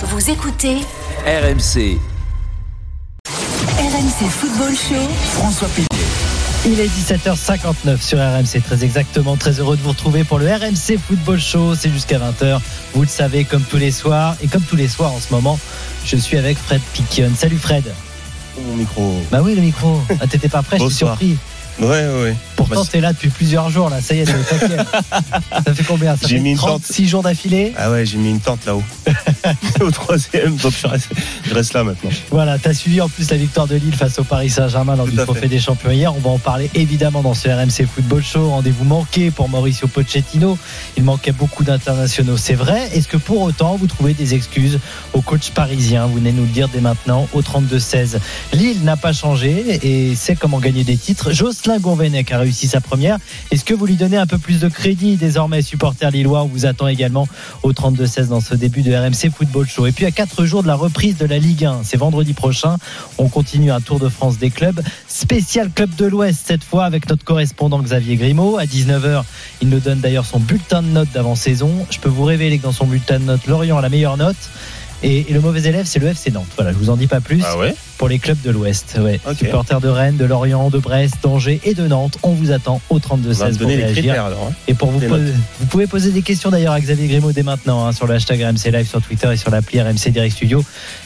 Vous écoutez RMC, RMC Football Show. François Pilier. Il est 17h59 sur RMC, très exactement. Très heureux de vous retrouver pour le RMC Football Show. C'est jusqu'à 20h. Vous le savez, comme tous les soirs. Et comme tous les soirs en ce moment, je suis avec Fred Piquion. Salut Fred. Mon micro. Bah oui, le micro. Ah, t'étais pas prêt, je suis Bonsoir. surpris. Ouais, ouais, ouais. Pourtant, t'es là depuis plusieurs jours, là. Ça y est, t'es au taquet. Ça fait combien? Ça J'ai fait mis une tente. 36 jours d'affilée? Ah ouais, j'ai mis une tente là-haut. Au troisième, donc je reste, je reste là maintenant. Voilà, t'as suivi en plus la victoire de Lille face au Paris Saint-Germain lors Tout du Trophée fait. des Champions hier. On va en parler évidemment dans ce RMC Football Show. Rendez-vous manqué pour Mauricio Pochettino. Il manquait beaucoup d'internationaux, c'est vrai. Est-ce que pour autant vous trouvez des excuses au coach parisien? Vous venez nous le dire dès maintenant au 32-16. Lille n'a pas changé et sait comment gagner des titres. Jocelyn Gourvenec a réussi sa première. Est-ce que vous lui donnez un peu plus de crédit désormais, supporter lillois On vous attend également au 32-16 dans ce début de RMC Football Show? Et puis à 4 jours de la reprise de la Ligue 1, c'est vendredi prochain, on continue un Tour de France des clubs. Spécial Club de l'Ouest cette fois avec notre correspondant Xavier Grimaud. À 19h, il nous donne d'ailleurs son bulletin de notes d'avant-saison. Je peux vous révéler que dans son bulletin de notes, Lorient a la meilleure note. Et, le mauvais élève, c'est le FC Nantes. Voilà, je vous en dis pas plus ouais? Pour les clubs de l'Ouest. Ouais. Supporters de Rennes, de Lorient, de Brest, d'Angers et de Nantes. On vous attend au 32-16 On va me pour réagir. critères alors. hein. Et pour vous, poser- vous pouvez poser des questions d'ailleurs à Xavier Grimaud dès maintenant hein, sur le hashtag RMC Live sur Twitter et sur l'appli RMC Direct Studio.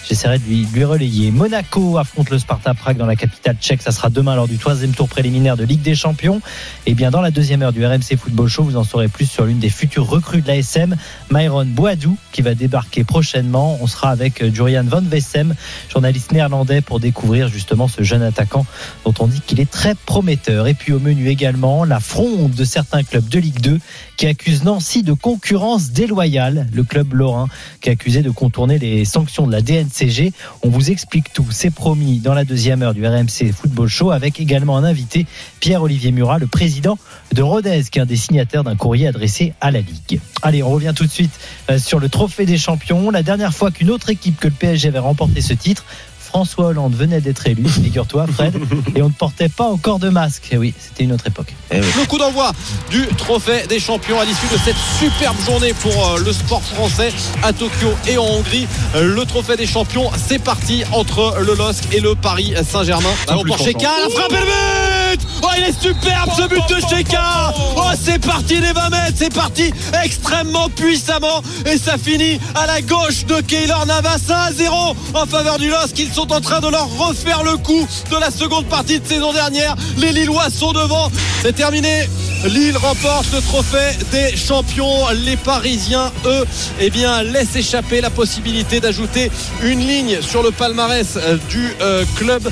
J'essaierai de lui, de lui relayer. Monaco affronte le Sparta Prague dans la capitale tchèque. Ça sera demain lors du troisième tour préliminaire de Ligue des Champions. Et bien dans la deuxième heure du RMC Football Show, vous en saurez plus sur l'une des futures recrues de l'ASM, Myron Boadou, qui va débarquer prochainement. On sera avec euh, Jurian Van Vessem, journaliste néerlandais, pour découvrir justement ce jeune attaquant dont on dit qu'il est très prometteur. Et puis au menu également, la fronde de certains clubs de Ligue 2 qui accusent Nancy de concurrence déloyale. Le club lorrain qui est accusé de contourner les sanctions de la DNCG. On vous explique tout. C'est promis dans la deuxième heure du RMC Football Show avec également un invité, Pierre-Olivier Murat, le président de Rodez, qui est un des signataires d'un courrier adressé à la Ligue. Allez, on revient tout de suite euh, sur le trophée des champions. La dernière fois qu'une autre équipe que le PSG avait remporté ce titre, François Hollande venait d'être élu, figure-toi Fred, et on ne portait pas encore de masque. Et oui, c'était une autre époque. Eh oui. Le coup d'envoi du trophée des champions à l'issue de cette superbe journée pour euh, le sport français à Tokyo et en Hongrie. Euh, Le trophée des champions, c'est parti entre le LOSC et le Paris Saint-Germain. Ballon pour Sheka, la frappe et le but Oh, il est superbe ce but de Sheka Oh, c'est parti les 20 mètres, c'est parti extrêmement puissamment et ça finit à la gauche de Keylor Navas 1 à 0 en faveur du LOSC. Ils sont en train de leur refaire le coup de la seconde partie de saison dernière. Les Lillois sont devant. C'est terminé. Lille remporte le trophée des champions. Les Parisiens, eux, eh bien, laissent échapper la possibilité d'ajouter une ligne sur le palmarès euh, du euh, club.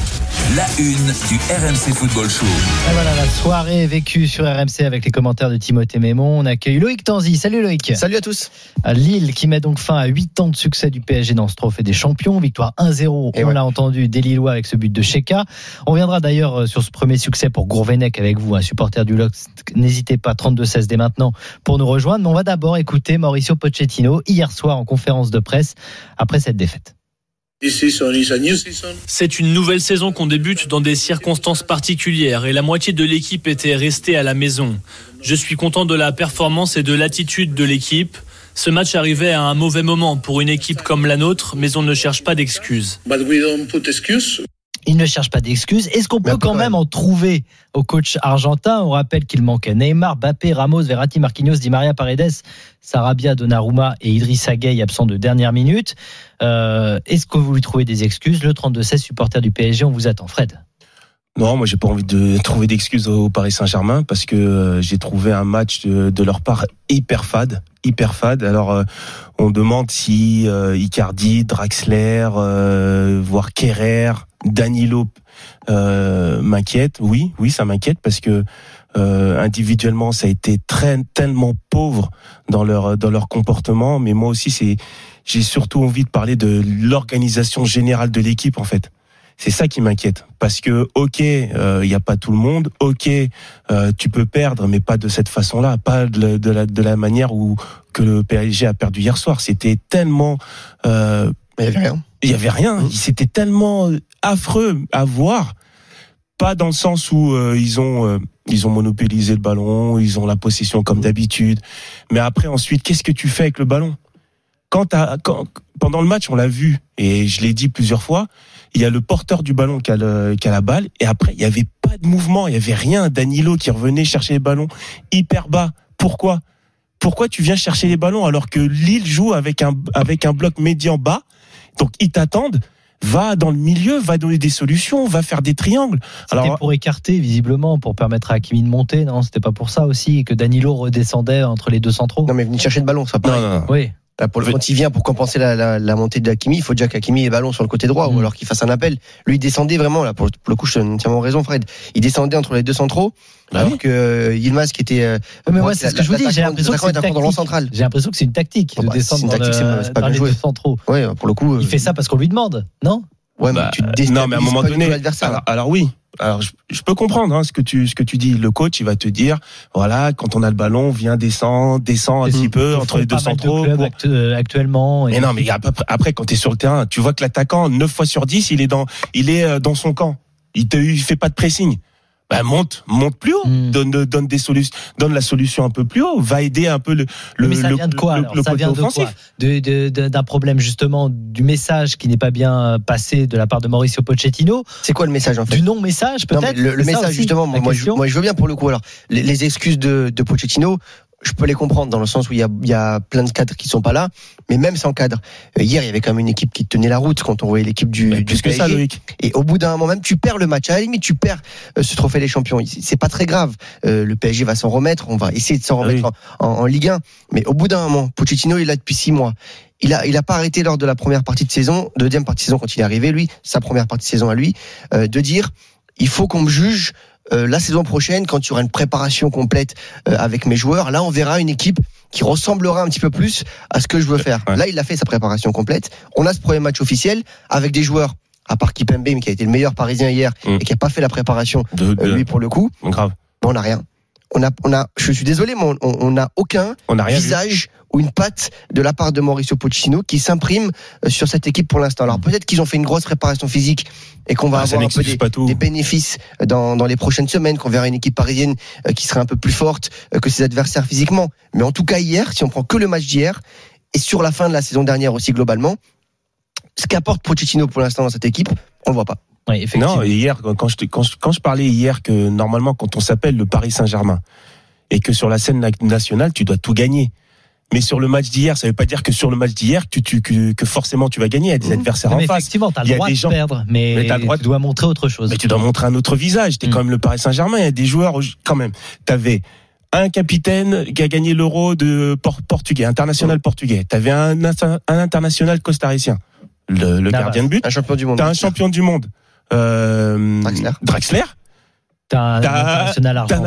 La une du RMC Football Show. Et voilà la soirée vécue sur RMC avec les commentaires de Timothée Mémon. On accueille Loïc Tanzi. Salut Loïc. Salut à tous. À Lille qui met donc fin à 8 ans de succès du PSG dans ce trophée des champions. Victoire 1-0, Et on ouais. l'a entendu, des Lillois avec ce but de Sheka. On reviendra d'ailleurs euh, sur ce premier succès pour Gourvenec avec vous, un supporter du LOX. N'hésitez pas, 32-16 dès maintenant pour nous rejoindre. Mais on va d'abord écouter Mauricio Pochettino hier soir en conférence de presse après cette défaite. C'est une nouvelle saison qu'on débute dans des circonstances particulières et la moitié de l'équipe était restée à la maison. Je suis content de la performance et de l'attitude de l'équipe. Ce match arrivait à un mauvais moment pour une équipe comme la nôtre, mais on ne cherche pas d'excuses. But we don't put excuse. Il ne cherche pas d'excuses. Est-ce qu'on peut quand même en trouver au coach argentin? On rappelle qu'il manquait Neymar, Bappé, Ramos, Verratti, Marquinhos, Di Maria, Paredes, Sarabia, Donnarumma et Idrissa Gueye absents de dernière minute. Euh, Est-ce que vous lui trouvez des excuses? Le 32-16 supporter du PSG, on vous attend. Fred Non, moi j'ai pas envie de trouver d'excuses au Paris Saint-Germain parce que euh, j'ai trouvé un match de, de leur part hyper fade, hyper fade. Alors euh, on demande si euh, Icardi, Draxler, euh, voire Kerrer, Danilo m'inquiète. Oui, oui, ça m'inquiète parce que individuellement ça a été très tellement pauvre dans leur dans leur comportement, mais moi aussi c'est j'ai surtout envie de parler de l'organisation générale de l'équipe en fait. C'est ça qui m'inquiète. Parce que, ok, il n'y a pas tout le monde, ok, euh, tu peux perdre, mais pas de cette façon-là, pas de, la- de la, de la manière où que le PSG a perdu hier soir. C'était tellement... euh, il n'y avait rien. il y avait rien. C'était tellement affreux à voir. Pas dans le sens où euh, ils ont euh, ils ont monopolisé le ballon, ils ont la possession comme d'habitude. Mais après ensuite, qu'est-ce que tu fais avec le ballon? Quand, quand pendant le match, on l'a vu et je l'ai dit plusieurs fois. Il y a le porteur du ballon qui a, le- qui a la balle et après il y avait pas de mouvement, il y avait rien. Danilo qui revenait chercher les ballons hyper bas. Pourquoi? Pourquoi tu viens chercher les ballons alors que Lille joue avec un avec un bloc médian bas? Donc ils t'attendent. Va dans le milieu, va donner des solutions, va faire des triangles. C'était Alors pour écarter, visiblement, pour permettre à Hakimi de monter, non? C'était pas pour ça aussi que Danilo redescendait entre les deux centraux? Non, mais venir chercher le ballon, ça non, non, non. Oui. Là, pour le, quand il vient pour compenser la, la, la montée de Hakimi, il faut déjà qu'Hakimi ait ballon sur le côté droit Mm. ou alors qu'il fasse un appel. Lui, il descendait vraiment, là, pour, le- pour le coup, je te entièrement raison, Fred. Il descendait entre les deux centraux, Bah alors oui. que euh, Yilmaz, qui était. euh, mais moi, c'est ce que je vous dis. J'ai l'impression que c'est dans le tactique. central. J'ai l'impression que c'est une tactique Bon, de bah, descendre dans, les deux centraux. Ouais, pour le coup. euh, Il fait ça parce qu'on lui demande, non? Ouais, mais Bah, tu euh, non, mais à un moment donné, alors oui, alors je, je peux comprendre hein, ce que tu ce que tu dis. Le coach, il va te dire, voilà, quand on a le ballon, on vient descend, descend un petit peu entre les deux de centraux. pour- actu- euh, actuellement. et- Mais non, mais après, après quand tu es sur le terrain, tu vois que l'attaquant, 9 fois sur 10, il est dans il est euh, dans son camp. Il te il fait pas de pressing. Bah, monte, monte plus haut, Hmm. donne donne des solutions, donne la solution un peu plus haut, va aider un peu le le mais ça le- vient de quoi le- alors le Ça vient de offensif. quoi? De- de- de- D'un problème justement du message qui n'est pas bien passé de la part de Mauricio Pochettino, C'est quoi le message, en fait? Du non-message Non, peut-être? mais le, message aussi, justement, je, moi je veux bien pour le coup. Alors les, les excuses de, de Pochettino, je peux les comprendre dans le sens où il y a, il y a plein de cadres qui sont pas là, mais même sans cadre. euh, Hier, il y avait quand même une équipe qui tenait la route quand on voyait l'équipe du, Mais du plus que ça, PSG. Loïc. Et au bout d'un moment même, tu perds le match. À la limite, tu perds euh, ce trophée des champions. C'est pas très grave. Euh, le PSG va s'en remettre. On va essayer de s'en Ah remettre en, en- en Ligue 1. Mais au bout d'un moment, Pochettino, il est là depuis six mois. Il a, il a pas arrêté lors de la première partie de saison, deuxième partie de saison quand il est arrivé, lui, sa première partie de saison à lui, euh, de dire, il faut qu'on me juge euh, la saison prochaine quand il y aura une préparation complète euh, avec mes joueurs. Là, on verra une équipe qui ressemblera un petit peu plus à ce que je veux faire. Ouais. Là, il a fait sa préparation complète. On a ce premier match officiel avec des joueurs à part Kipembe, mais qui a été le meilleur parisien hier Mm. et qui a pas fait la préparation, De, de- euh, lui pour le coup, grave. on n'a rien. On a, on a, je suis désolé, mais on- on on n'a aucun On n'a rien vu. visage ou une patte de la part de Mauricio Pochettino qui s'imprime euh, sur cette équipe pour l'instant. Alors peut-être qu'ils ont fait une grosse préparation physique et qu'on va Ah, avoir un peu n'excuse des, bénéfices dans, dans les prochaines semaines, qu'on verra une équipe parisienne euh, qui sera un peu plus forte euh, que ses adversaires physiquement. Mais en tout cas hier, si on prend que le match d'hier et sur la fin de la saison dernière aussi globalement, ce qu'apporte Pochettino pour l'instant dans cette équipe, on le voit pas. Oui, effectivement. Non, hier, quand je, quand, je, quand je parlais hier que normalement, quand on s'appelle le Paris Saint-Germain et que sur la scène na- nationale, tu dois tout gagner. Mais sur le match d'hier, ça veut pas dire que sur le match d'hier, que, tu, que, que forcément tu vas gagner. Il y a des adversaires Non, en face. effectivement, tu as Il y le a droit des de gens- perdre, mais, Mais t'as le droit tu de- dois montrer autre chose. Mais tu dois montrer un autre visage. T'es Mm. quand même le Paris Saint-Germain. Il y a des joueurs, quand même. T'avais un capitaine qui a gagné l'euro de por- portugais, international portugais. T'avais un, un international costaricien, le, gardien de but. Un champion du monde. T'as un champion du monde. Euh, Draxler. Draxler. T'as un international argentin.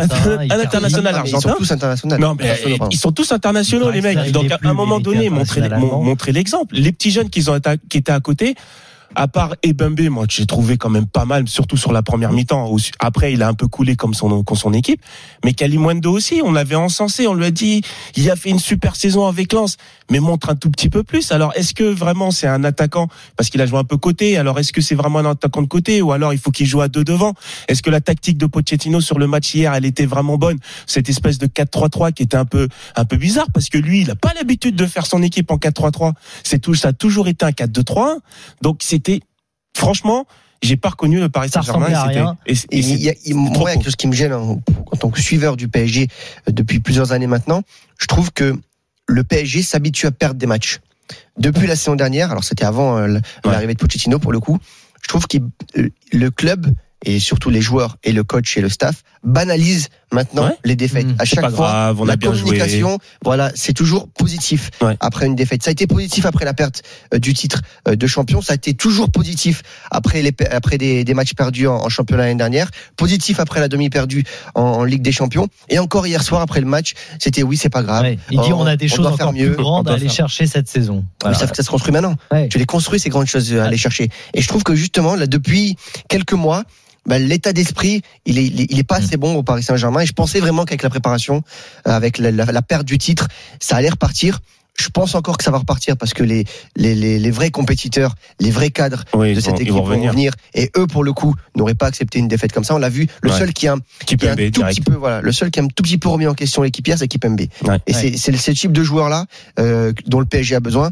un international Ah, mais Ils argentin. sont tous internationaux. Non, mais ils sont tous internationaux, les mecs. Donc, à un moment donné, montrer, l'exemple. Les petits jeunes qui étaient à côté, à part Ebembe, moi, j'ai trouvé quand même pas mal, surtout sur la première mi-temps. Après, il a un peu coulé comme son, comme son équipe. Mais Kalimundo aussi, on l'avait encensé, on lui a dit, il a fait une super saison avec Lens, mais montre un tout petit peu plus. Alors, est-ce que vraiment c'est un attaquant, parce qu'il a joué un peu côté, alors est-ce que c'est vraiment un attaquant de côté, ou alors il faut qu'il joue à deux devant? Est-ce que la tactique de Pochettino sur le match hier, elle était vraiment bonne? Cette espèce de 4-3-3 qui était un peu, un peu bizarre, parce que lui, il a pas l'habitude de faire son équipe en 4-3-3. C'est tout, ça a toujours été un 4-2-3-1. Donc, c'était, franchement, j'ai pas reconnu le Paris Saint-Germain. et et Et y a, moi, il y a court. quelque chose qui me gêne hein, en tant que suiveur du PSG euh, depuis plusieurs années maintenant. Je trouve que le PSG s'habitue à perdre des matchs. Depuis la saison dernière, alors c'était avant euh, l'arrivée de Pochettino pour le coup, je trouve que le club et surtout les joueurs et le coach et le staff banalisent maintenant Ouais. les défaites. Mmh. À chaque pas fois, grave, on la a bien joué. communication, voilà, c'est toujours positif Ouais. après une défaite. Ça a été positif après la perte euh, du titre euh, de champion. Ça a été toujours positif après les après des, des matchs perdus en, en championnat l'année dernière. Positif après la demi perdue en, en Ligue des Champions. Et encore hier soir après le match, c'était oui, c'est pas grave. Ouais, il dit On- on a des on choses doit faire encore mieux, plus grandes à aller faire- chercher cette saison. Mais Voilà. ça, ça se construit maintenant. Ouais. Tu les construis ces grandes choses à aller chercher. Et je trouve que justement là depuis quelques mois. Bah, l'état d'esprit, il est, il est, il est pas Mm. assez bon au Paris Saint-Germain. Et je pensais vraiment qu'avec la préparation, euh, avec la, la- la perte du titre, ça allait repartir. Je pense encore que ça va repartir parce que les, les, les, les vrais compétiteurs, les vrais cadres Oui, de cette vont- équipe vont vont revenir. Et eux, pour le coup, n'auraient pas accepté une défaite comme ça. On l'a vu. Le Ouais. seul qui a, un- Qui qui a peut un tout direct. petit peu, voilà, le seul qui a un tout petit peu remis en question l'équipe hier, c'est Kipembe. Ouais. Et c'est c'est ce type de joueur là euh, dont le PSG a besoin.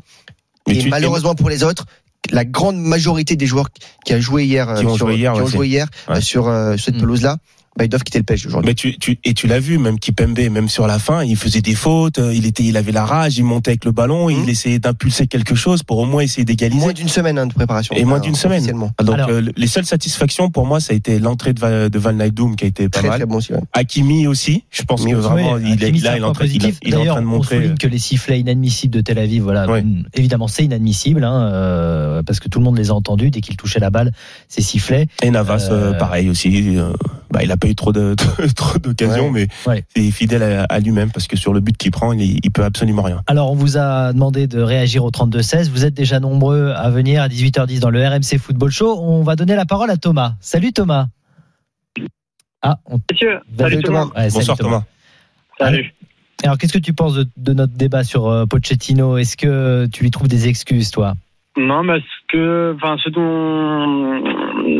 Mais et tu- malheureusement pour les autres, la grande majorité des joueurs qui a joué hier, euh, Qui ont sur, joué hier, qui ont ouais, joué hier Ouais. euh, sur euh, cette Mm. pelouse-là, bah, ils doivent quitter le PSG aujourd'hui. Mais tu, tu et tu l'as vu, même Kipembe, même sur la fin, il faisait des fautes, euh, il était, il avait la rage, il montait avec le ballon, il essayait d'impulser quelque chose pour au moins essayer d'égaliser. Moins d'une semaine hein, de préparation. Et moins euh, d'une semaine. officiellement. Donc Alors- euh, les seules satisfactions pour moi, ça a été l'entrée de, Va- de Van qui a été pas Très mal. très bon aussi. ouais. Hakimi aussi, je pense Mais que vraiment Oui, il est là, il est en train, il, il est en train de On montrer. souligne que les sifflets inadmissibles de Tel Aviv, voilà, mm, évidemment c'est inadmissible, hein, euh, parce que tout le monde les a entendus dès qu'il touchait la balle, ces sifflets. Et Navas, euh, Euh, pareil aussi. euh, bah, il a pas eu trop de trop d'occasions, mais Ouais. il est fidèle à, à lui-même parce que sur le but qu'il prend, il, il peut absolument rien. Alors on vous a demandé de réagir au 32-16. Vous êtes déjà nombreux à venir à 18h10 dans le RMC Football Show. On va donner la parole à Thomas. Salut Thomas. Ah, on... Messieurs, Salut le monde. Ouais, salut Bonsoir Thomas. Salut. Alors qu'est-ce que tu penses de, de notre débat sur euh, Pochettino? Est-ce que tu lui trouves des excuses, toi? Non, mais que, enfin, ce dont,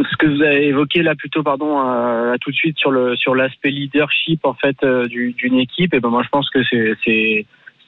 ce que vous avez évoqué là plutôt, pardon, euh, là, tout de suite sur le sur l'aspect leadership en fait euh, du- d'une équipe, et ben moi je pense que c'est c'est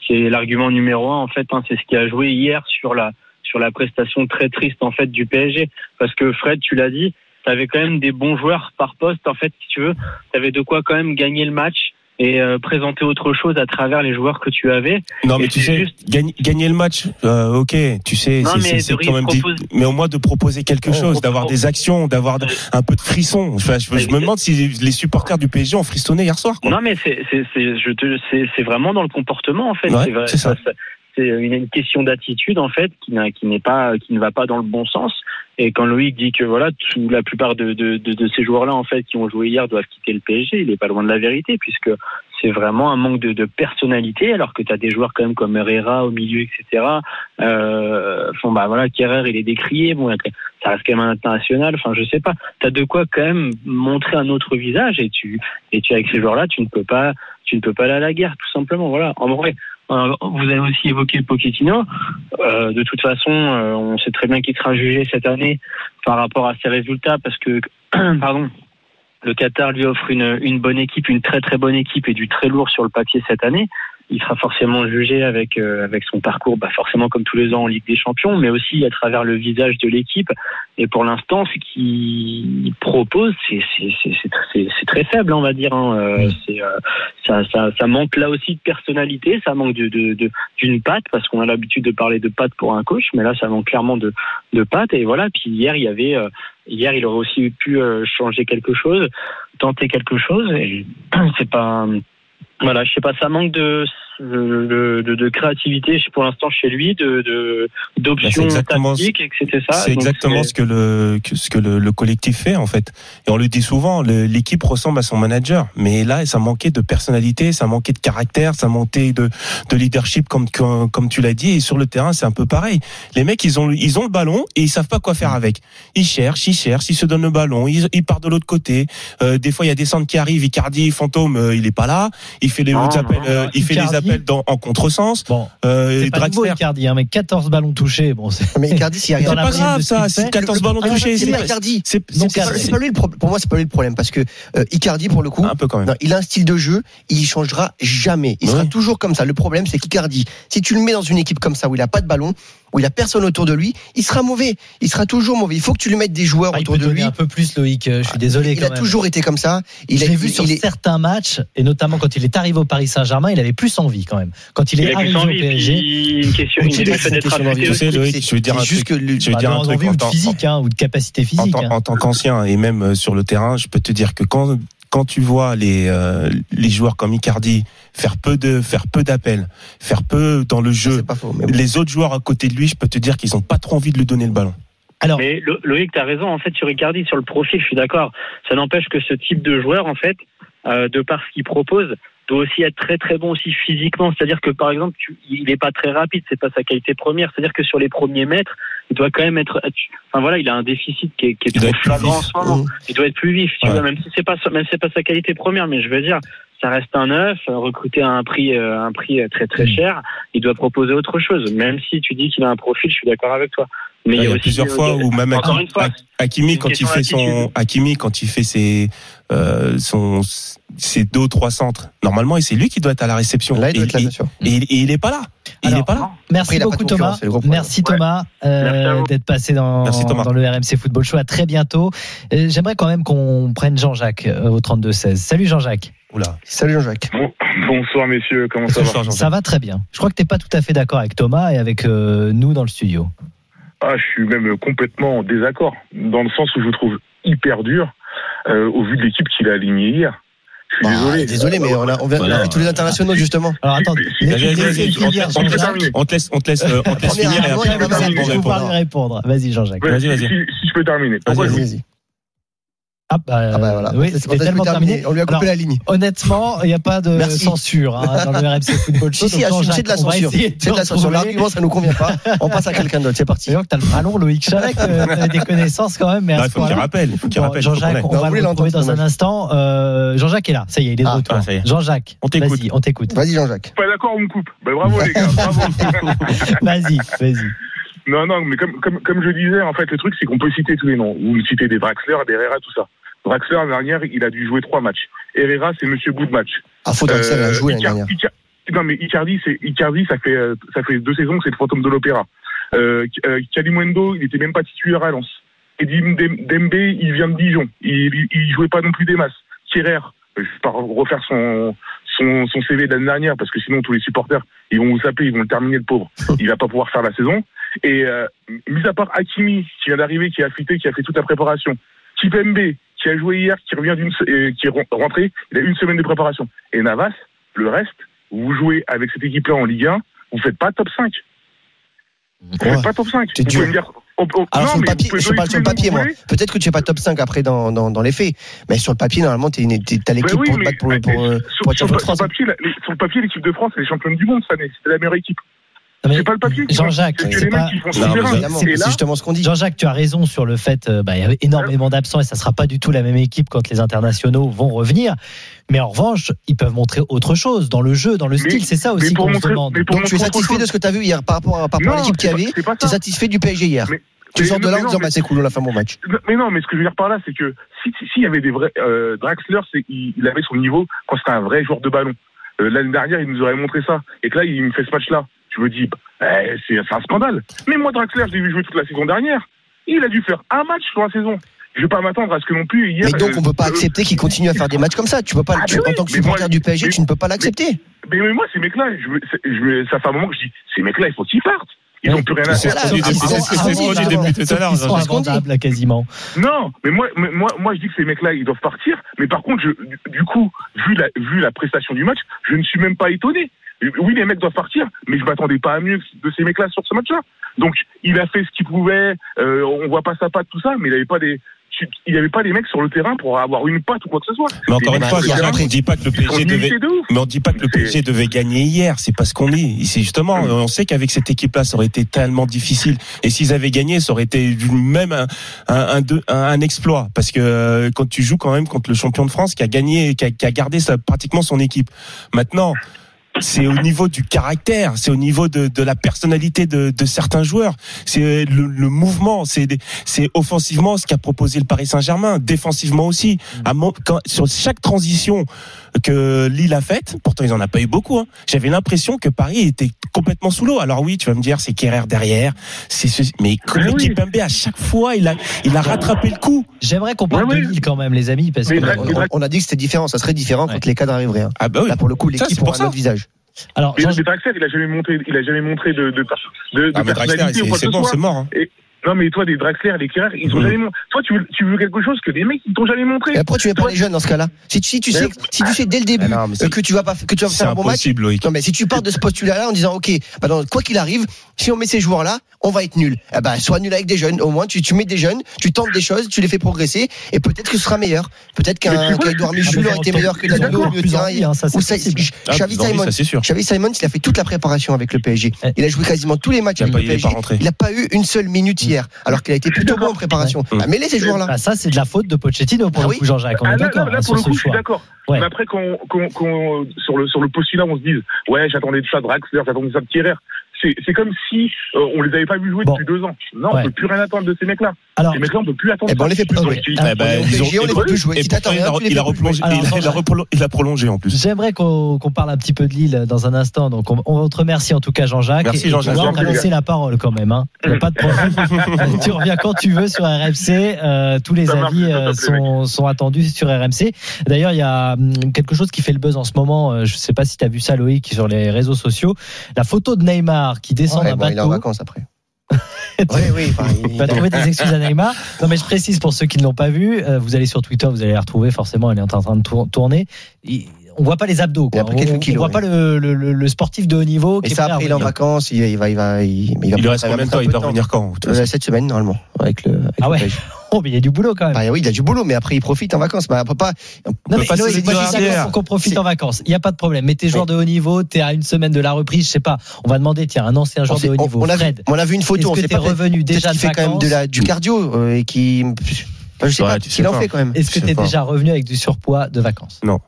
c'est l'argument numéro un en fait. hein, c'est ce qui a joué hier sur la sur la prestation très triste en fait du PSG, parce que Fred, tu l'as dit, tu avais quand même des bons joueurs par poste en fait, si tu veux, tu avais de quoi quand même gagner le match. Et euh, présenter autre chose à travers les joueurs que tu avais. Non, mais tu sais, juste- gagner, gagner le match, euh, ok, tu sais, c'est- quand même dit- proposer- mais au moins de proposer quelque chose, d'avoir des actions, d'avoir de- un peu de frisson. Enfin, je, je me demande si les supporters du PSG ont frissonné hier soir. Quoi. Non, mais c'est vraiment dans le comportement en fait. Ouais, c'est vrai, c'est ça. c'est une, question d'attitude en fait qui n'est pas qui ne va pas dans le bon sens. Et quand Loïc dit que voilà, tout, la plupart de, de, de, de ces joueurs-là en fait qui ont joué hier doivent quitter le PSG, il est pas loin de la vérité puisque c'est vraiment un manque de, de personnalité alors que tu as des joueurs quand même comme Herrera au milieu etc. Euh, bon bah voilà, Kerrer il est décrié, bon ça reste quand même un international. Enfin je sais pas, tu as de quoi quand même montrer un autre visage et tu et tu avec ces joueurs-là tu ne peux pas tu ne peux pas aller à la guerre tout simplement. Voilà. En vrai, vous avez aussi évoqué le Pochettino. Euh, de toute façon, euh, on sait très bien qu'il sera jugé cette année par rapport à ses résultats parce que, pardon, le Qatar lui offre une, une bonne équipe, une très très bonne équipe et du très lourd sur le papier cette année. Il sera forcément jugé avec euh, avec son parcours, bah forcément comme tous les ans en Ligue des Champions, mais aussi à travers le visage de l'équipe. Et pour l'instant, ce qu'il propose, c'est c'est très faible, on va dire. Hein. Euh, C'est euh, ça, ça, ça manque là aussi de personnalité, ça manque de, de, de- d'une patte, parce qu'on a l'habitude de parler de patte pour un coach, mais là ça manque clairement de, de patte. Et voilà, puis hier il y avait, euh, hier il aurait aussi pu euh, changer quelque chose, tenter quelque chose. Et c'est pas, voilà, je sais pas, ça manque de de, de, de créativité pour l'instant chez lui, de de- d'options exactement tactiques, et que c'était ça. C'est exactement ce que le que- ce que le, le collectif fait en fait. Et on le dit souvent, l'équipe ressemble à son manager, mais là ça manquait de personnalité, ça manquait de caractère, ça manquait de de leadership comme comme, comme tu l'as dit. Et sur le terrain c'est un peu pareil. Les mecs ils ont ils ont le ballon et ils savent pas quoi faire avec. Ils cherchent, ils cherchent, ils se donnent le ballon, ils, ils partent de l'autre côté. Euh, des fois il y a des centres qui arrivent, Icardi fantôme, euh, il est pas là. Il fait les Non, appels, non, euh, il fait les Icardi- appels dans, en contresens. Bon, Euh, c'est pas nouveau. Icardi, hein, mais 14 ballons touchés. Bon, c'est Mais Icardi, s'il C'est pas grave ça, c'est fait. 14 Le- ballons touchés. c'est Icardi. c'est- pas lui le problème. Pour moi, c'est pas lui le problème parce que euh, Icardi, pour le coup, Un peu quand même. non, il a un style de jeu, il changera jamais. Il sera toujours comme ça. Le problème, c'est qu'Icardi, si tu le mets dans une équipe comme ça où il a pas de ballon, où il a personne autour de lui, il sera mauvais. Il sera toujours mauvais. Il faut que tu lui mettes des joueurs Ah, il autour peut de lui. un peu plus, Loïc. euh, Je suis désolé. Il quand a même. toujours été comme ça. Il a il- vu sur il est- certains matchs, et notamment quand il est arrivé au Paris Saint-Germain, il avait plus envie quand même. Quand il est Il arrivé au envie, PSG, puis une question, il est fait d'être je veux dire un juste truc. Je dire un truc en physique, hein, ou de capacité physique. hein. en tant qu'ancien et même euh, sur le terrain, je peux te dire que quand quand tu vois les euh, les joueurs comme Icardi faire peu de faire peu d'appels, faire peu dans le jeu, c'est pas faux. mais bon. les autres joueurs à côté de lui, je peux te dire qu'ils ont pas trop envie de lui donner le ballon. Alors, Mais Lo- Loïc, tu as raison, en fait, sur Icardi, sur le profil, je suis d'accord. Ça n'empêche que ce type de joueur, en fait, euh, de par ce qu'il propose, doit aussi être très très bon aussi physiquement. C'est-à-dire que par exemple, tu, il n'est pas très rapide, c'est pas sa qualité première. C'est-à-dire que sur les premiers mètres, il doit quand même être. Enfin voilà, il a un déficit qui est, qui est trop flagrant en ce moment. Mmh. Il doit être plus vif, tu Ouais. vois, même si c'est pas même si c'est pas sa qualité première. Mais je veux dire, ça reste un neuf, euh, recruté à un prix, euh, un prix euh, très très cher. Il doit proposer autre chose. Même si tu dis qu'il a un profil, je suis d'accord avec toi. Mais Il y a aussi, plusieurs fois où même encore Hakimi- une fois, Hakimi une quand il fait son. Hakimi quand il fait ses euh, son ses deux ou trois centres normalement et c'est lui qui doit être à la réception Là, il doit et, être là, il- et il est pas là il est pas là Merci beaucoup Thomas. Merci Thomas euh, d'être passé dans, Merci, Thomas. dans le RMC Football Show. À très bientôt. J'aimerais quand même qu'on prenne Jean-Jacques au 32-16. Salut Jean-Jacques. Oula. Salut Jean-Jacques. Bon- bonsoir messieurs, comment ça va. Ça va très bien. Je crois que tu n'es pas tout à fait d'accord avec Thomas et avec euh, nous dans le studio. Ah, je suis même complètement en désaccord, dans le sens où je vous trouve hyper dur euh, au vu de l'équipe qu'il a alignée hier. Je suis Bah, désolé. désolé, mais on a, on vient- tous les internationaux justement. Alors attends, on te laisse on te laisse euh, on te laisse Premier finir et après va on répondra. répondre. Vas-y Jean-Jacques. Vas-y, si, vas-y. si- si je peux terminer. Pourquoi je-. Ah bah, Ah bah voilà. oui, C'est- c'était tellement terminé. terminé. On lui a coupé Alors, la ligne. Honnêtement, il n'y a pas de Merci. censure hein, dans le RMC Football Show. Si, si, c'est de la censure. C'est de la censure. L'argument, ça nous convient pas. On passe à quelqu'un d'autre. C'est parti. Que t'as le ballon, Loïc Chalec, euh, t'avais des connaissances quand même, mais à Non, ce il faut qu'il rappelle faut qu'il rappelle Jean-Jacques, on va vous le retrouver dans un instant. Euh, Jean-Jacques est là, ça y est, il est de Ah, retour. Jean-Jacques, On t'écoute. vas-y, on t'écoute. Vas-y Jean-Jacques. Pas d'accord, on me coupe. Bah, bravo les gars, bravo. Vas-y, vas-y. non, non, mais comme, comme, comme je disais, en fait, le truc, c'est qu'on peut citer tous les noms. Vous me citez des Draxler, des Herrera, tout ça. Draxler, l'année dernière, il a dû jouer trois matchs. Herrera, c'est monsieur bout de match. Ah, faut sel, il a Euh, joué l'année dernière. Icar- Non, mais Icardi, c'est Icardi, ça fait euh, ça fait deux saisons que c'est le fantôme de l'opéra. Euh, euh, Kalimundo, il était même pas titulaire à Lens. Dem- Dembe, il vient de Dijon. Il, il, jouait pas non plus des masses. Thierrer, euh, je vais pas refaire son son, son CV de l'année dernière parce que sinon tous les supporters ils vont vous appeler, ils vont le terminer le pauvre. Il va pas pouvoir faire la saison. Et euh, mis à part Hakimi qui vient d'arriver, qui a affûté, qui a fait toute la préparation, Kipembe qui a joué hier, qui revient d'une euh, qui est ren- rentré, il a une semaine de préparation. Et Navas, le reste, vous jouez avec cette équipe-là en Ligue 1, vous faites pas top 5. Vous Ouais. faites pas top 5. C'est vous dur. pouvez me dire, oh, oh, Alors non, sur le papier, je parle sur le papier moi. Peut-être que tu es pas top 5 après dans, dans, dans les faits, mais sur le papier normalement tu as l'équipe Ben oui, pour te battre pour, mais- pour, euh, sur, pour être sur champion le, sur le papier, la- les- sur le papier, l'équipe de France, elle est championne du monde cette année. C'est la meilleure équipe. Mais C'est pas le papier. Jean-Jacques, c'est pas- justement ce qu'on dit. Jean-Jacques, tu as raison sur le fait, euh, bah, y avait énormément d'absents et ça sera pas du tout la même équipe quand les internationaux vont revenir. Mais en revanche, ils peuvent montrer autre chose dans le jeu, dans le style. C'est ça aussi pour qu'on se montrer- demande. mais pour Donc tu es satisfait de ce que tu as vu hier par rapport à, l'équipe qu'il y avait Tu es satisfait du PSG hier Mais- Tu sors de là en disant bah, c'est cool, on a fait un bon match. Mais non, mais ce que je veux dire par là, c'est que si si- s'il y avait des vrais euh, Draxler, il avait son niveau quand c'était un vrai joueur de ballon. Euh, L'année dernière, il nous aurait montré ça, et que là, il me fait ce match-là. Je me dis, bah, eh, c'est un scandale. Mais moi, Draxler, je l'ai vu jouer toute la saison dernière. Il a dû faire un match sur la saison. Je vais pas m'attendre à ce que non plus hier. Mais donc euh, on peut pas euh, accepter qu'il continue à faire des matchs comme ça. Tu peux pas, Ah, tu- en tant que supporter du PSG, mais- tu ne peux pas l'accepter. Mais, mais moi, ces mecs-là, je, je, ça fait un moment que je dis, ces mecs-là, il faut qu'ils partent. Ils n'ont plus rien à faire. C'est ce qu'on dit pardon. depuis tout à l'heure. Ils sont Jean-Jacques. ce qu'on dit. invendables quasiment. Non, mais moi, moi, moi, je dis que ces mecs-là, ils doivent partir. Mais par contre, je, du, coup, vu la, vu la prestation du match, je ne suis même pas étonné. Oui, les mecs doivent partir, mais je m'attendais pas à mieux de ces mecs-là sur ce match-là. Donc, il a fait ce qu'il pouvait. Euh, on voit pas sa patte, tout ça, mais il avait pas des, il n'y avait pas des mecs sur le terrain pour avoir une patte ou quoi que ce soit. Mais encore une fois, on dit pas que le PSG devait. Mais on dit pas que le PSG devait gagner hier. C'est pas ce qu'on dit. C'est justement, on sait qu'avec cette équipe-là, ça aurait été tellement difficile. Et s'ils avaient gagné, ça aurait été même un, un, un, un- exploit. Parce que euh, quand tu joues quand même contre le champion de France qui a gagné, qui a, qui a gardé sa, pratiquement son équipe. Maintenant. C'est au niveau du caractère, c'est au niveau de, de la personnalité de, de certains joueurs, c'est le, le mouvement, c'est c'est offensivement ce qu'a proposé le Paris Saint-Germain, défensivement aussi. À mon- quand, sur chaque transition que Lille a faite, pourtant ils en a pas eu beaucoup. hein, J'avais l'impression que Paris était complètement sous l'eau. Alors oui, tu vas me dire c'est Kerrer derrière, c'est ce- mais Ben oui. Kimpembe à chaque fois il a il a rattrapé le coup. J'aimerais qu'on parle de. Lille quand même, les amis, parce. Dra- On, a dit que c'était différent, ça serait différent Ouais. quand les cadres arriveraient. hein. Ah bah oui. Là pour le coup, l'équipe c'est pour aura un autre visage. Alors, Mais, Jean- mais Draxler, il a jamais montré, il a jamais montré de, de, de, de Ah mais Draxler, personnalité ou c'est quoi que c'est ce bon, soit. c'est mort. hein. Non, mais toi, des Draxler, les Kerrer, ils ont Mhm. jamais montré. Toi, tu veux, tu veux quelque chose que des mecs, ils t'ont jamais montré. Et après, tu mets pas Toi- les jeunes dans ce cas-là. Si tu, si tu sais, si tu sais dès le début Ah non, euh, que tu vas pas, que tu vas faire un bon match. impossible, Loïc. Non, mais si tu pars de ce postulat-là en disant, OK, bah, donc, quoi qu'il arrive, si on met ces joueurs-là, on va être nul. Eh ben, sois nul avec des jeunes. Au moins, tu, tu mets des jeunes, tu tentes des choses, tu les fais progresser, et peut-être que ce sera meilleur. Peut-être Mais qu'un Michel Ah, aurait été mais meilleur que Danilo au milieu de terrain. Ah, Xavi Simon. Xavi Simon, il a fait toute la préparation avec le PSG. Ouais. Il a joué quasiment tous les matchs avec le PSG. Il n'a pas eu une seule minute hier, alors qu'il a été plutôt bon en préparation. Ouais. Bah, mets-les ces joueurs-là. Ah, ça, c'est de la faute de Pochettino pour Ah le coup, Jean-Jacques. On Ah, est là, d'accord là, hein, pour sur le ce coup, je suis d'accord. Ouais. Mais après, qu'on, qu'on, qu'on- sur le sur le postulat, on se dise, ouais, j'attendais de ça de Draxler, j'attendais de ça de Thierry. C'est, comme si euh, on les avait pas vus jouer Bon. depuis deux ans. Non, Ouais. on peut plus rien attendre de ces mecs-là. Alors, Ces mecs-là, on peut plus attendre. Eh ben, on ça. les fait pas Donc, jouer. tu- Ah, Eh ben, on est ils ont- obligé, on les fait plus jouer. Et pourtant, il a- prolongé en plus. J'aimerais qu'on parle un petit peu de Lille dans un instant. Donc, on, on te remercie en tout cas, Jean-Jacques. Merci, Et Jean-Jacques. On les laissé la parole quand même. Hein. Y a pas de problème. tu reviens quand tu veux sur RMC. Euh, tous les Ça avis euh, sont, sont attendus sur RMC. D'ailleurs, il y a hum, quelque chose qui fait le buzz en ce moment. Euh, Je sais pas si tu as vu ça, Loïc, sur les réseaux sociaux. La photo de Neymar qui descend Ouais, d'un bon, il est en bateau. vacances après. Oui, oui. enfin, il- va trouver des excuses à Neymar? Non, mais je précise pour ceux qui ne l'ont pas vu, euh, vous allez sur Twitter, vous allez la retrouver. Forcément, elle est en train de tour- tourner. Il- on voit pas les abdos. Il a On, quelques on kilos, voit ouais. pas le, le- le- le sportif de haut niveau. Et qui ça, est après, il est en vacances, il, il va, il va, il, il va Il lui reste ça va combien de temps Il peu doit de temps. revenir quand Euh, Cette semaine, normalement, avec le. avec Ah le ouais. PSG. Oh, mais il y a du boulot quand même. Bah oui, il a du boulot, mais après, il profite en vacances. Bah, après, pas. non, peut mais pas se dire qu'on profite en vacances. Il n'y a pas de problème. Mais tes joueurs de haut niveau, t'es à une semaine de la reprise, je sais pas. On va demander, tiens, un ancien joueur de haut niveau, on a vu, Fred. on a vu une photo, on Est-ce sait que t'es pas. revenu déjà qu'il fait quand même de, la, du cardio euh, et qui. Je sais Ouais, pas sais en fait quand même. Est-ce que t'es pas. déjà revenu avec du surpoids de vacances? Non.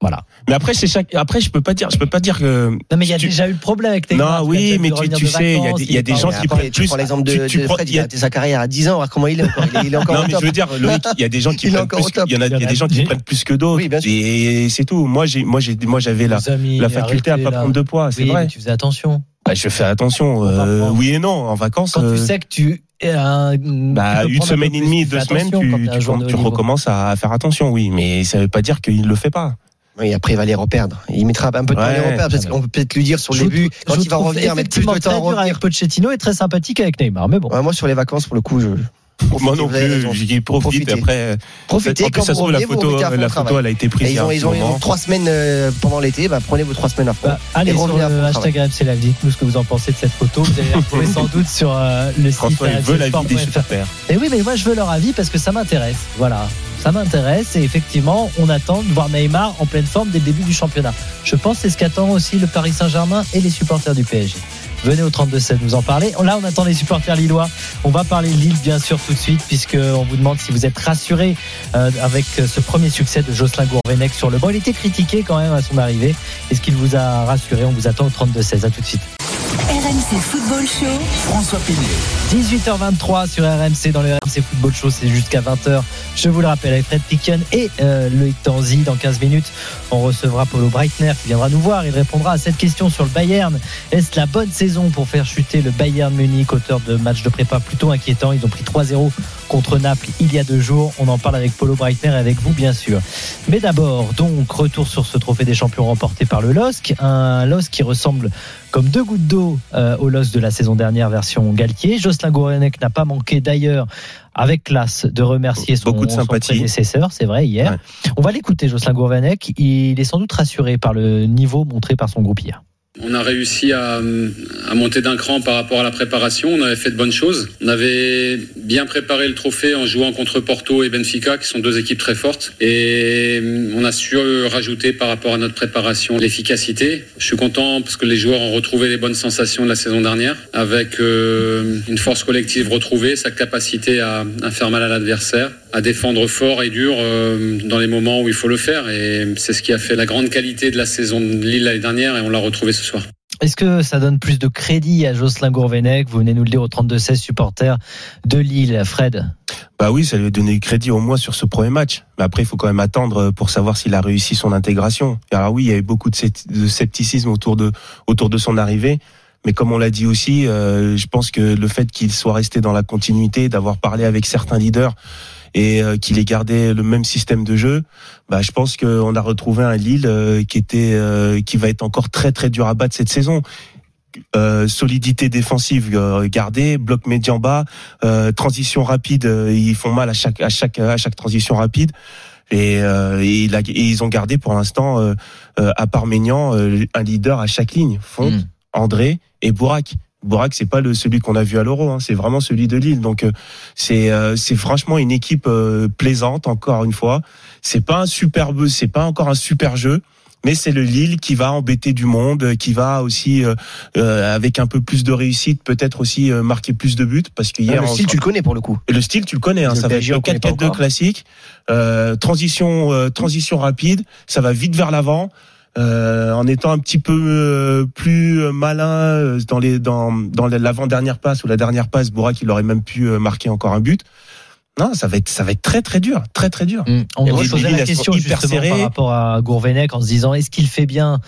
Voilà. Mais après, c'est chaque. Après, je peux pas dire. Je peux pas dire que. Non, mais il y a Tu- déjà eu le problème avec Neymar. Non, tu oui, mais tu, tu sais, il y a des, y a des gens qui prennent tu plus. prends l'exemple de, tu- tu de Fred, il a arrêté sa carrière à 10 ans. Alors comment il est encore Il est, il est encore Non, au mais top. je veux dire, Loïc, il y a des gens qui Il prennent plus. Il y en a, il y a des gens qui prennent plus que d'autres. Oui. Et c'est tout. Moi, j'ai, moi, j'ai, moi, j'avais la, la faculté à pas prendre de poids. C'est vrai. tu faisais attention. Bah, je fais attention. euh, oui et non. En vacances. Quand euh, tu sais que tu un. bah, tu une semaine et demie, tu deux semaines, tu, t'es tu, tu recommences à faire attention, oui. Mais ça veut pas dire qu'il le fait pas. Oui, après, il va les reperdre. Il mettra un peu de temps à les reperdre parce qu'on peut peut-être lui dire sur le début, quand il va revenir, mettre plus effectivement de temps à revenir. Pochettino et très sympathique avec Neymar. Mais bon. Ouais, moi, sur les vacances, pour le coup, je. Moi non plus. J'y profite. Profitez. Après, Profitez en plus, quand ça trouve, la photo, la photo, elle a été prise Et ils ont, ils petit ont, ils ont moment. trois semaines euh, pendant l'été, bah, prenez vos trois semaines à fond. Bah, allez Et sur le hashtag ce que vous en pensez de cette photo. Vous allez la retrouver sans doute sur euh, le site François, il veut la vie des rmcsport.fr. supporters. Et oui, mais moi je veux leur avis parce que ça m'intéresse. Voilà, ça m'intéresse et effectivement, on attend de voir Neymar en pleine forme dès le début du championnat. Je pense que c'est ce qu'attend aussi le Paris Saint-Germain et les supporters du PSG. Venez au 32-7 nous en parler. Là, on attend les supporters lillois. On va parler de Lille, bien sûr, tout de suite, puisqu'on vous demande si vous êtes rassurés euh, avec ce premier succès de Jocelyn Gourvenec sur le banc. Il était critiqué quand même à son arrivée. Est-ce qu'il vous a rassuré? On vous attend au 32-16. À tout de suite. RMC Football Show. François Pinet. 18h23 sur RMC dans le RMC Football Show, c'est jusqu'à 20h. Je vous le rappelle avec Fred Picken et euh, Loïc Tanzi. Dans 15 minutes, on recevra Paulo Breitner qui viendra nous voir. Il répondra à cette question sur le Bayern. Est-ce la bonne saison pour faire chuter le Bayern Munich, auteur de matchs de prépa plutôt inquiétants Ils ont pris 3-0 contre Naples il y a deux jours. On en parle avec Paulo Breitner et avec vous, bien sûr. Mais d'abord, donc, retour sur ce trophée des champions remporté par le LOSC. Un LOSC qui ressemble comme deux gouttes d'eau euh, au LOSC de la saison dernière, version Galtier. Jocelyn Gourvenec n'a pas manqué d'ailleurs avec classe de remercier son, Beaucoup de son sympathie. prédécesseur, c'est vrai, hier. Ouais. On va l'écouter, Jocelyn Gourvenec. Il est sans doute rassuré par le niveau montré par son groupe hier. On a réussi à, monter d'un cran par rapport à la préparation. On avait fait de bonnes choses. On avait bien préparé le trophée en jouant contre Porto et Benfica, qui sont deux équipes très fortes. Et on a su rajouter par rapport à notre préparation l'efficacité. Je suis content parce que les joueurs ont retrouvé les bonnes sensations de la saison dernière, avec euh, une force collective retrouvée, sa capacité à, à faire mal à l'adversaire, à défendre fort et dur euh, dans les moments où il faut le faire. Et c'est ce qui a fait la grande qualité de la saison de Lille l'année dernière, et on l'a retrouvé ce soir. Est-ce que ça donne plus de crédit à Jocelyn Gourvenec? Vous venez nous le dire au 32-16 supporters de Lille. Fred? Bah oui, ça lui a donné crédit au moins sur ce premier match. Mais après, il faut quand même attendre pour savoir s'il a réussi son intégration. Alors oui, il y avait beaucoup de scepticisme autour de autour de son arrivée. Mais comme on l'a dit aussi, euh, je pense que le fait qu'il soit resté dans la continuité, d'avoir parlé avec certains leaders et euh, qu'il ait gardé le même système de jeu, bah, je pense qu'on a retrouvé un Lille euh, qui était euh, qui va être encore très très dur à battre cette saison. Euh, solidité défensive euh, gardée, bloc médian bas, euh, transition rapide, euh, ils font mal à chaque à chaque à chaque transition rapide. Et, euh, et, ils ont gardé pour l'instant, à part euh, un leader à chaque ligne. Font Mm. André et Bourak. Bourak, c'est pas le celui qu'on a vu à l'Euro, hein, c'est vraiment celui de Lille. Donc euh, c'est euh, c'est franchement une équipe euh, plaisante encore une fois. C'est pas un superbe, c'est pas encore un super jeu. Mais c'est le Lille qui va embêter du monde, qui va aussi euh, euh, avec un peu plus de réussite, peut-être aussi euh, marquer plus de buts, parce que Ah, hier le on- style, tu le connais pour le coup. le style, tu le connais, hein, Le ça va être PSG, le on connaît pas 4-4-2 encore. classique, euh, transition, euh, transition rapide, ça va vite vers l'avant. Euh, en étant un petit peu euh, plus malin euh, dans les dans l'avant dernière passe ou la dernière passe, Bourak il aurait même pu euh, marquer encore un but. Non, ça va être ça va être très très dur, très très dur. Mm. On posait Lille, la question hyper justement par rapport à Gourvenec en se disant est-ce qu'il fait bien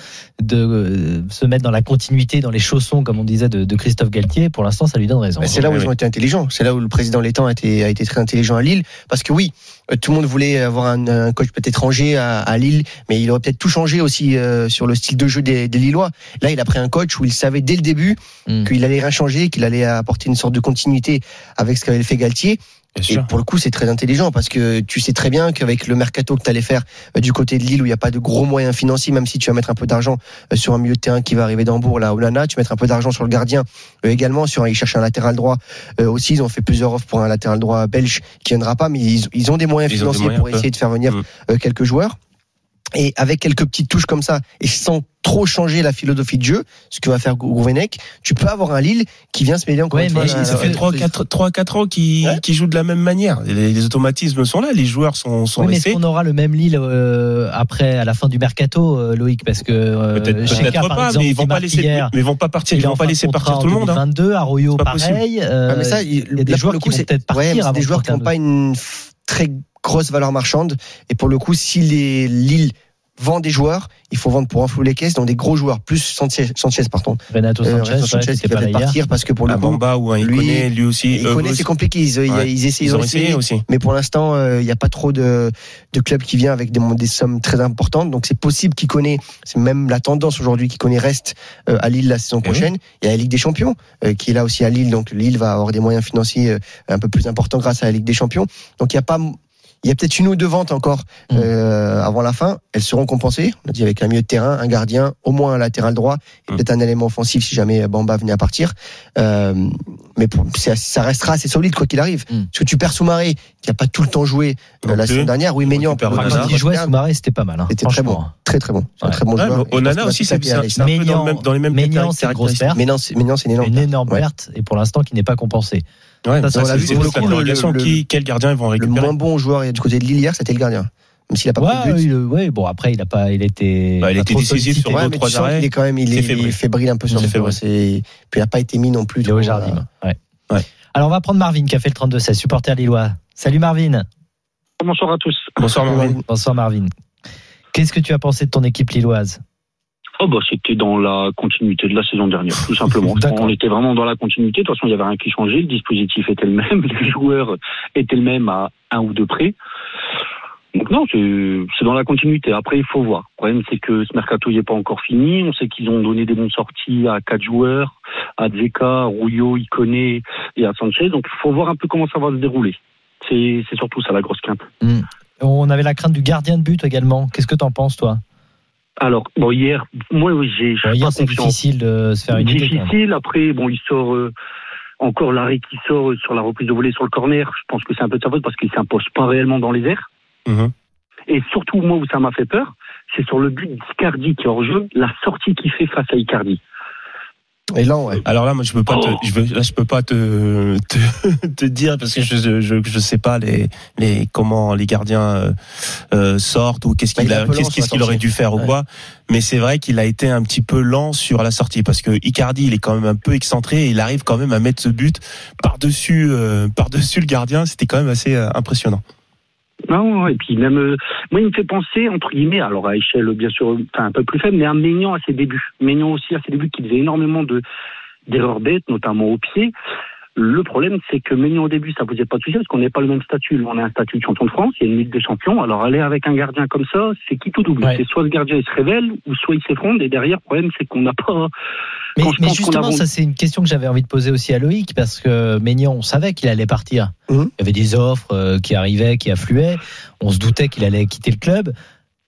de euh, se mettre dans la continuité, dans les chaussons, comme on disait, de, de Christophe Galtier? Pour l'instant, ça lui donne raison. C'est là où ils ont été intelligents. C'est là où le président Létang a été, a été très intelligent à Lille. Parce que oui, euh, tout le monde voulait avoir un, un coach peut-être étranger à, à Lille, mais il aurait peut-être tout changé aussi euh, sur le style de jeu des, des Lillois. Là, il a pris un coach où il savait dès le début Mm. qu'il allait rien changer, qu'il allait apporter une sorte de continuité avec ce qu'avait fait Galtier. Bien Et pour le coup, c'est très intelligent parce que tu sais très bien qu'avec le mercato que tu allais faire euh, du côté de Lille où il n'y a pas de gros moyens financiers, même si tu vas mettre un peu d'argent euh, sur un milieu de terrain qui va arriver d'Hambourg, là, Onana, tu vas mettre un peu d'argent sur le gardien euh, également. Sur un, ils cherchent un latéral droit euh, aussi. Ils ont fait plusieurs offres pour un latéral droit belge qui viendra pas, mais ils, ils ont des moyens Ils ont des financiers moyens, pour essayer de faire venir Mm. quelques joueurs. Et avec quelques petites touches comme ça, et sans trop changer la philosophie de jeu, ce que va faire Gouvenec, tu peux avoir un Lille qui vient se mêler encore Ouais, une fois ça fait à la- 3 4 3 4 ans qu'ils Ouais. jouent de la même manière. Les, les automatismes sont là, les joueurs sont sont Oui, mais est-ce qu'on aura le même Lille euh, après, à la fin du mercato, euh, Loïc? Parce que euh, Peut-être par pas, exemple, mais ils vont qui pas laisser hier, mais ils vont pas partir, il ils vont pas laisser partir tout le monde hein. 2022, Arroyo, C'est pas possible. pareil. Euh, mais ça, il, y a des joueurs le qui coup, vont c'est peut-être partir des joueurs qui n'ont pas une très grosse valeur marchande. Et pour le coup, si les Lille vend des joueurs, il faut vendre pour enflouer les caisses dans des gros joueurs, plus Sanchez, Sanchez pardon. Renato Euh, Sanchez, Renato ouais, Sanchez qui va peut-être partir parce que pour le Un coup, Bamba ou un lui, Iconé, lui aussi. il connaît, aussi. c'est compliqué. Ils, ils- Ouais. ils essaient, Ils ont essayé aussi. Mais pour l'instant, euh, il n'y a pas trop de, de clubs qui viennent avec des, des sommes très importantes. Donc c'est possible qu'il connaît, c'est même la tendance aujourd'hui, qu'il connaît reste euh, à Lille la saison Eh prochaine. Il y a la Ligue des Champions euh, qui est là aussi à Lille. Donc Lille va avoir des moyens financiers euh, un peu plus importants grâce à la Ligue des Champions. Donc il y a pas il y a peut-être une ou deux ventes encore Mm. euh, avant la fin. Elles seront compensées. On a dit avec un milieu de terrain, un gardien, au moins un latéral droit, et Mm. peut-être un élément offensif si jamais Bamba venait à partir. Euh, mais pour- ça restera assez solide quoi qu'il arrive. Mm. Parce que tu perds Soumaré, qui a pas tout le temps joué euh, la saison dernière. Oui, Maignan, il jouait, Soumaré, c'était pas mal. hein, c'était très bon, très très bon. Un très bon Ouais, joueur. Onana aussi, c'est un peu dans le Maignan- même- dans les mêmes Maignan, c'est une grosse perte. Maignan, c'est une énorme. Une énorme Ouais. perte, et pour l'instant, qui n'est pas compensée. Ouais, Ça, ça, on l'a c'est vu pour le coup, le- le- Qui, quel gardien ils vont Le récupérer moins bon joueur du côté de Lille hier, c'était le gardien. Même s'il a pas Ouais, pris de but. il- ouais, bon, après, il a pas, il était. Bah, il était décisif sur Ouais, deux, trois arrêts. qu'il est quand même, il est, fébrile. il est fébrile un peu sur c'est Puis il n'a pas été mis non plus. Léo trop, Jardim. euh, Ouais. Ouais. Alors, on va prendre Marvin qui a fait le 32-16, supporter lillois. Salut Marvin. Bonsoir à tous. Bonsoir Marvin. Bonsoir Marvin. Qu'est-ce que tu as pensé de ton équipe lilloise? Oh bah c'était dans la continuité de la saison dernière, tout simplement. On était vraiment dans la continuité. De toute façon, il y avait rien qui changeait. Le dispositif était le même, les joueurs étaient le même à un ou deux près. Donc non, c'est dans la continuité. Après, il faut voir. Le problème, c'est que ce mercato n'est pas encore fini. On sait qu'ils ont donné des bonnes sorties à quatre joueurs, à Dzeka, Rouillot, Iconé et à Sanchez. Donc il faut voir un peu comment ça va se dérouler. C'est c'est surtout ça la grosse quinte. On avait la crainte du gardien de but également. Qu'est-ce que tu en penses, toi? Alors, bon, hier, moi, oui, j'ai. je Bon, pas c'est difficile de se faire une idée. difficile. Après, bon, il sort euh, encore l'arrêt qui sort euh, sur la reprise de volée sur le corner. Je pense que c'est un peu de sa faute parce qu'il s'impose pas réellement dans les airs. Mhm. Et surtout, moi, où ça m'a fait peur, c'est sur le but d'Icardi qui est hors jeu, la sortie qu'il fait face à Icardi. Et là, ouais. Alors là, moi, je peux pas te, Oh. je veux, là, je peux pas te, te, te dire parce que je, je, je sais pas les, les, comment les gardiens euh, euh, sortent ou qu'est-ce Bah, qu'il qu'est-ce aurait dû faire ou quoi. Mais c'est vrai qu'il a été un petit peu lent sur la sortie parce que Icardi, il est quand même un peu excentré et il arrive quand même à mettre ce but par dessus, par dessus le gardien. C'était quand même assez euh, impressionnant. Non, et puis même, euh, moi, il me fait penser, entre guillemets, alors à échelle, bien sûr, enfin, un peu plus faible, mais à Maignan à ses débuts. Maignan aussi à ses débuts qui faisait énormément de d'erreurs bêtes, notamment au pied. Le problème, c'est que Maignan au début, ça posait pas de souci parce qu'on n'est pas le même statut. On a un statut de champion de France, il y a une Ligue des champions. Alors aller avec un gardien comme ça, c'est qui tout double? Ouais. C'est soit le gardien il se révèle, ou soit il s'effondre. Et derrière, le problème, c'est qu'on n'a pas. Mais, justement, ça c'est une question que j'avais envie de poser aussi à Loïc parce que Maignan, on savait qu'il allait partir. Mhm. Il y avait des offres euh, qui arrivaient, qui affluaient. On se doutait qu'il allait quitter le club.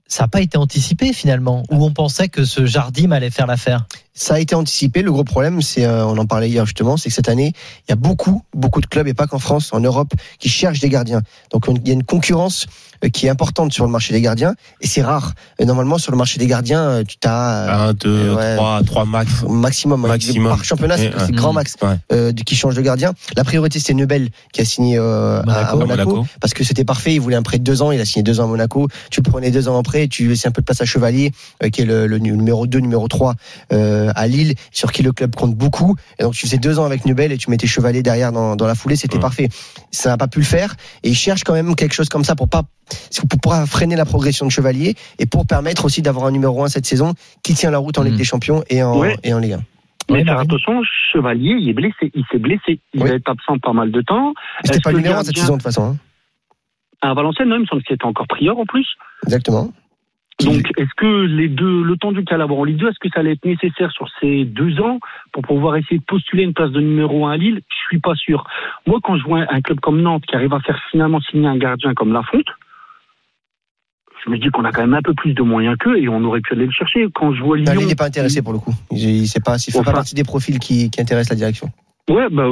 Ça n'a pas été anticipé finalement. Ou on pensait que ce Jardim allait faire l'affaire. Ça a été anticipé. Le gros problème, c'est, euh, on en parlait hier justement, c'est que cette année, il y a beaucoup, beaucoup de clubs et pas qu'en France, en Europe, qui cherchent des gardiens. Donc on- il y a une concurrence qui est importante sur le marché des gardiens et c'est rare. Et normalement, sur le marché des gardiens, euh, tu as Un, deux, ouais. trois, trois max. maximum. Maximum. Par championnat, c'est Ouais, grand max Ouais. euh, de- qui change de gardien. La priorité, c'est Nebel qui a signé euh, à- à, Monaco. Parce que c'était parfait. Il voulait un prêt de deux ans. Il a signé deux ans à Monaco. Tu prenais deux ans en prêt. Tu laissais un peu de place à Chevalier, euh, qui est le, le numéro 2, numéro 3 euh, à Lille, sur qui le club compte beaucoup. Et donc tu faisais deux ans avec Nebel et tu mettais Chevalier derrière dans, dans la foulée. C'était Ouais. parfait. Ça n'a pas pu le faire. Et il cherche quand même quelque chose comme ça pour pas pour pouvoir freiner la progression de Chevalier et pour permettre aussi d'avoir un numéro 1 cette saison qui tient la route en Ligue Mm. des Champions et en, Ouais. et en Ligue 1. Mais Oui, faire attention, Chevalier, il est blessé. Il s'est blessé. Il Oui. va être absent pas mal de temps. C'était pas numéro 1 cette saison de toute façon. hein. À Valenciennes, non, il me semble que c'était encore prieur en plus. Exactement. Donc, est-ce que les deux, le temps du Calabre en Ligue 2, est-ce que ça allait être nécessaire sur ces deux ans pour pouvoir essayer de postuler une place de numéro 1 à Lille? Je suis pas sûr. Moi, quand je vois un club comme Nantes qui arrive à faire finalement signer un gardien comme Lafonte, je me dis qu'on a quand même un peu plus de moyens qu'eux et on aurait pu aller le chercher. Quand je vois Lyon, Non, lui, il n'est pas intéressé pour le coup. Il, il sait pas, il fait Enfin. pas partie des profils qui, qui intéressent la direction. Ouais, bah,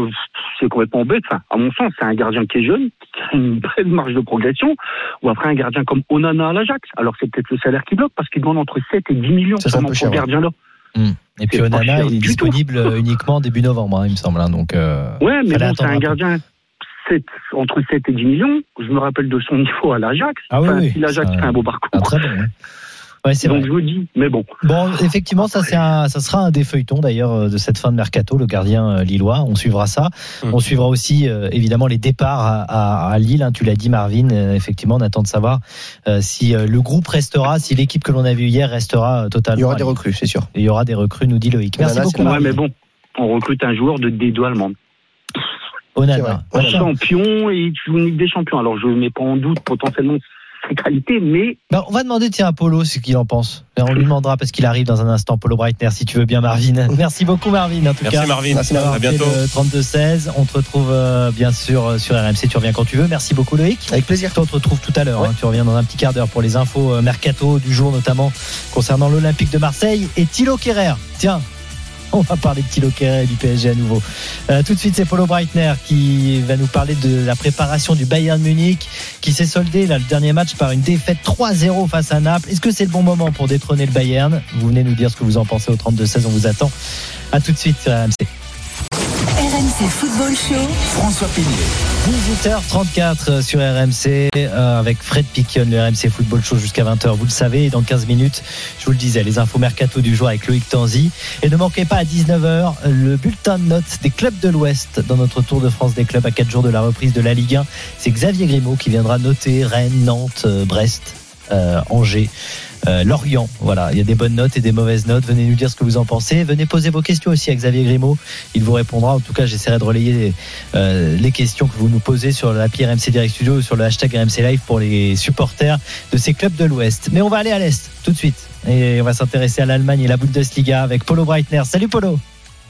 c'est complètement bête. Enfin, à mon sens, c'est un gardien qui est jeune, qui a une belle marge de progression. Ou après un gardien comme Onana à l'Ajax. Alors c'est peut-être le salaire qui bloque parce qu'il demande entre 7 et 10 millions Ça, pour cher, ce ouais. gardien-là. Et puis Onana, il est tout. disponible euh, uniquement début novembre, hein, il me semble. hein, donc, euh, Ouais, mais bon, c'est un gardien 7, entre 7 et 10 millions. Je me rappelle de son niveau à l'Ajax. Ah oui, Enfin, oui. si l'Ajax fait un beau parcours. ah, très. Ouais, Ouais, c'est Donc vrai. je me dis, mais bon. Bon, effectivement, ça, c'est un, ça sera un des feuilletons d'ailleurs euh, de cette fin de mercato, le gardien euh, lillois. On suivra ça. Mm. On suivra aussi euh, évidemment les départs à, à- à Lille. hein, tu l'as dit, Marvin. Euh, effectivement, on attend de savoir euh, si euh, le groupe restera, si l'équipe que l'on a vue hier restera euh, totalement. Il y aura des recrues, c'est sûr. Il y aura des recrues, nous dit Loïc. Merci Onana, beaucoup, Ouais, mais bon, on recrute un joueur de D2 allemand. C'est vrai. Onana. Ouais. Champion et il joue une Ligue des Champions. Alors je ne mets pas en doute potentiellement ses qualités, mais Bah, on va demander tiens, à Polo ce qu'il en pense. Et on lui demandera parce qu'il arrive dans un instant. Polo Breitner, si tu veux bien, Marvin. Merci beaucoup, Marvin. En tout Merci cas. Marvin. Merci, d'avoir À bientôt. fait le 32-16. On te retrouve euh, bien sûr euh, sur RMC. Tu reviens quand tu veux. Merci beaucoup, Loïc. Avec plaisir. Toi, on te retrouve tout à l'heure. Ouais. hein. Tu reviens dans un petit quart d'heure pour les infos euh, mercato du jour, notamment concernant l'Olympique de Marseille et Thilo Kerrer. Tiens. On va parler de Kerrer et du PSG à nouveau. Euh, tout de suite, c'est Polo Breitner qui va nous parler de la préparation du Bayern Munich qui s'est soldé le dernier match par une défaite 3-0 face à Naples. Est-ce que c'est le bon moment pour détrôner le Bayern? Vous venez nous dire ce que vous en pensez au 32-16. On vous attend. À tout de suite sur RMC. Football Show. François Pinault. 18h34 sur RMC euh, avec Fred Piquion, le RMC Football Show jusqu'à 20h. Vous le savez, et dans 15 minutes, je vous le disais, les infos mercato du jour avec Loïc Tanzi. Et ne manquez pas à 19h le bulletin de notes des clubs de l'Ouest dans notre Tour de France des clubs à 4 jours de la reprise de la Ligue 1. C'est Xavier Grimaud qui viendra noter Rennes, Nantes, euh, Brest, euh, Angers. Euh, Lorient, voilà, il y a des bonnes notes et des mauvaises notes. Venez nous dire ce que vous en pensez. Venez poser vos questions aussi à Xavier Grimaud. Il vous répondra. En tout cas, j'essaierai de relayer euh, les questions que vous nous posez sur l'appli RMC Direct Studio ou sur le hashtag RMC Live pour les supporters de ces clubs de l'Ouest. Mais on va aller à l'Est tout de suite. Et on va s'intéresser à l'Allemagne et la Bundesliga avec Polo Breitner. Salut Polo.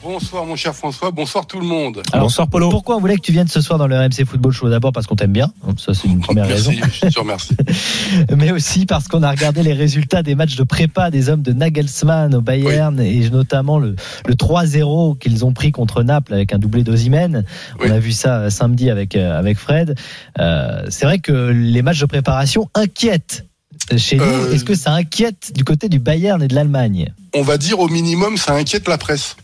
Bonsoir mon cher François, bonsoir tout le monde. Alors, Bonsoir Polo. Pourquoi on voulait que tu viennes ce soir dans le RMC Football Show D'abord parce qu'on t'aime bien, ça c'est une première raison. Merci, je te remercie. mais aussi parce qu'on a regardé les résultats des matchs de prépa des hommes de Nagelsmann au Bayern et notamment le, le 3-0 qu'ils ont pris contre Naples avec un doublé d'Ozimène. Oui. On a vu ça euh, samedi avec, euh, avec Fred. Euh, c'est vrai que les matchs de préparation inquiètent chez nous. Euh, Est-ce que ça inquiète du côté du Bayern et de l'Allemagne? On va dire au minimum, ça inquiète la presse.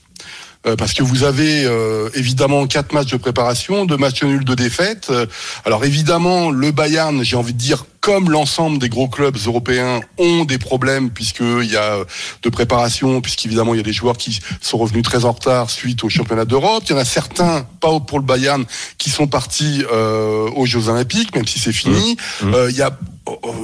Euh, parce que vous avez euh, évidemment quatre matchs de préparation, deux matchs nuls, deux défaites. Euh, alors évidemment, le Bayern, j'ai envie de dire, comme l'ensemble des gros clubs européens, ont des problèmes puisqu'il y a de préparation, puisqu'évidemment il y a des joueurs qui sont revenus très en retard suite au championnat d'Europe. Il y en a certains, pas pour le Bayern, qui sont partis euh, aux Jeux Olympiques, même si c'est fini. Mmh. Euh, il y a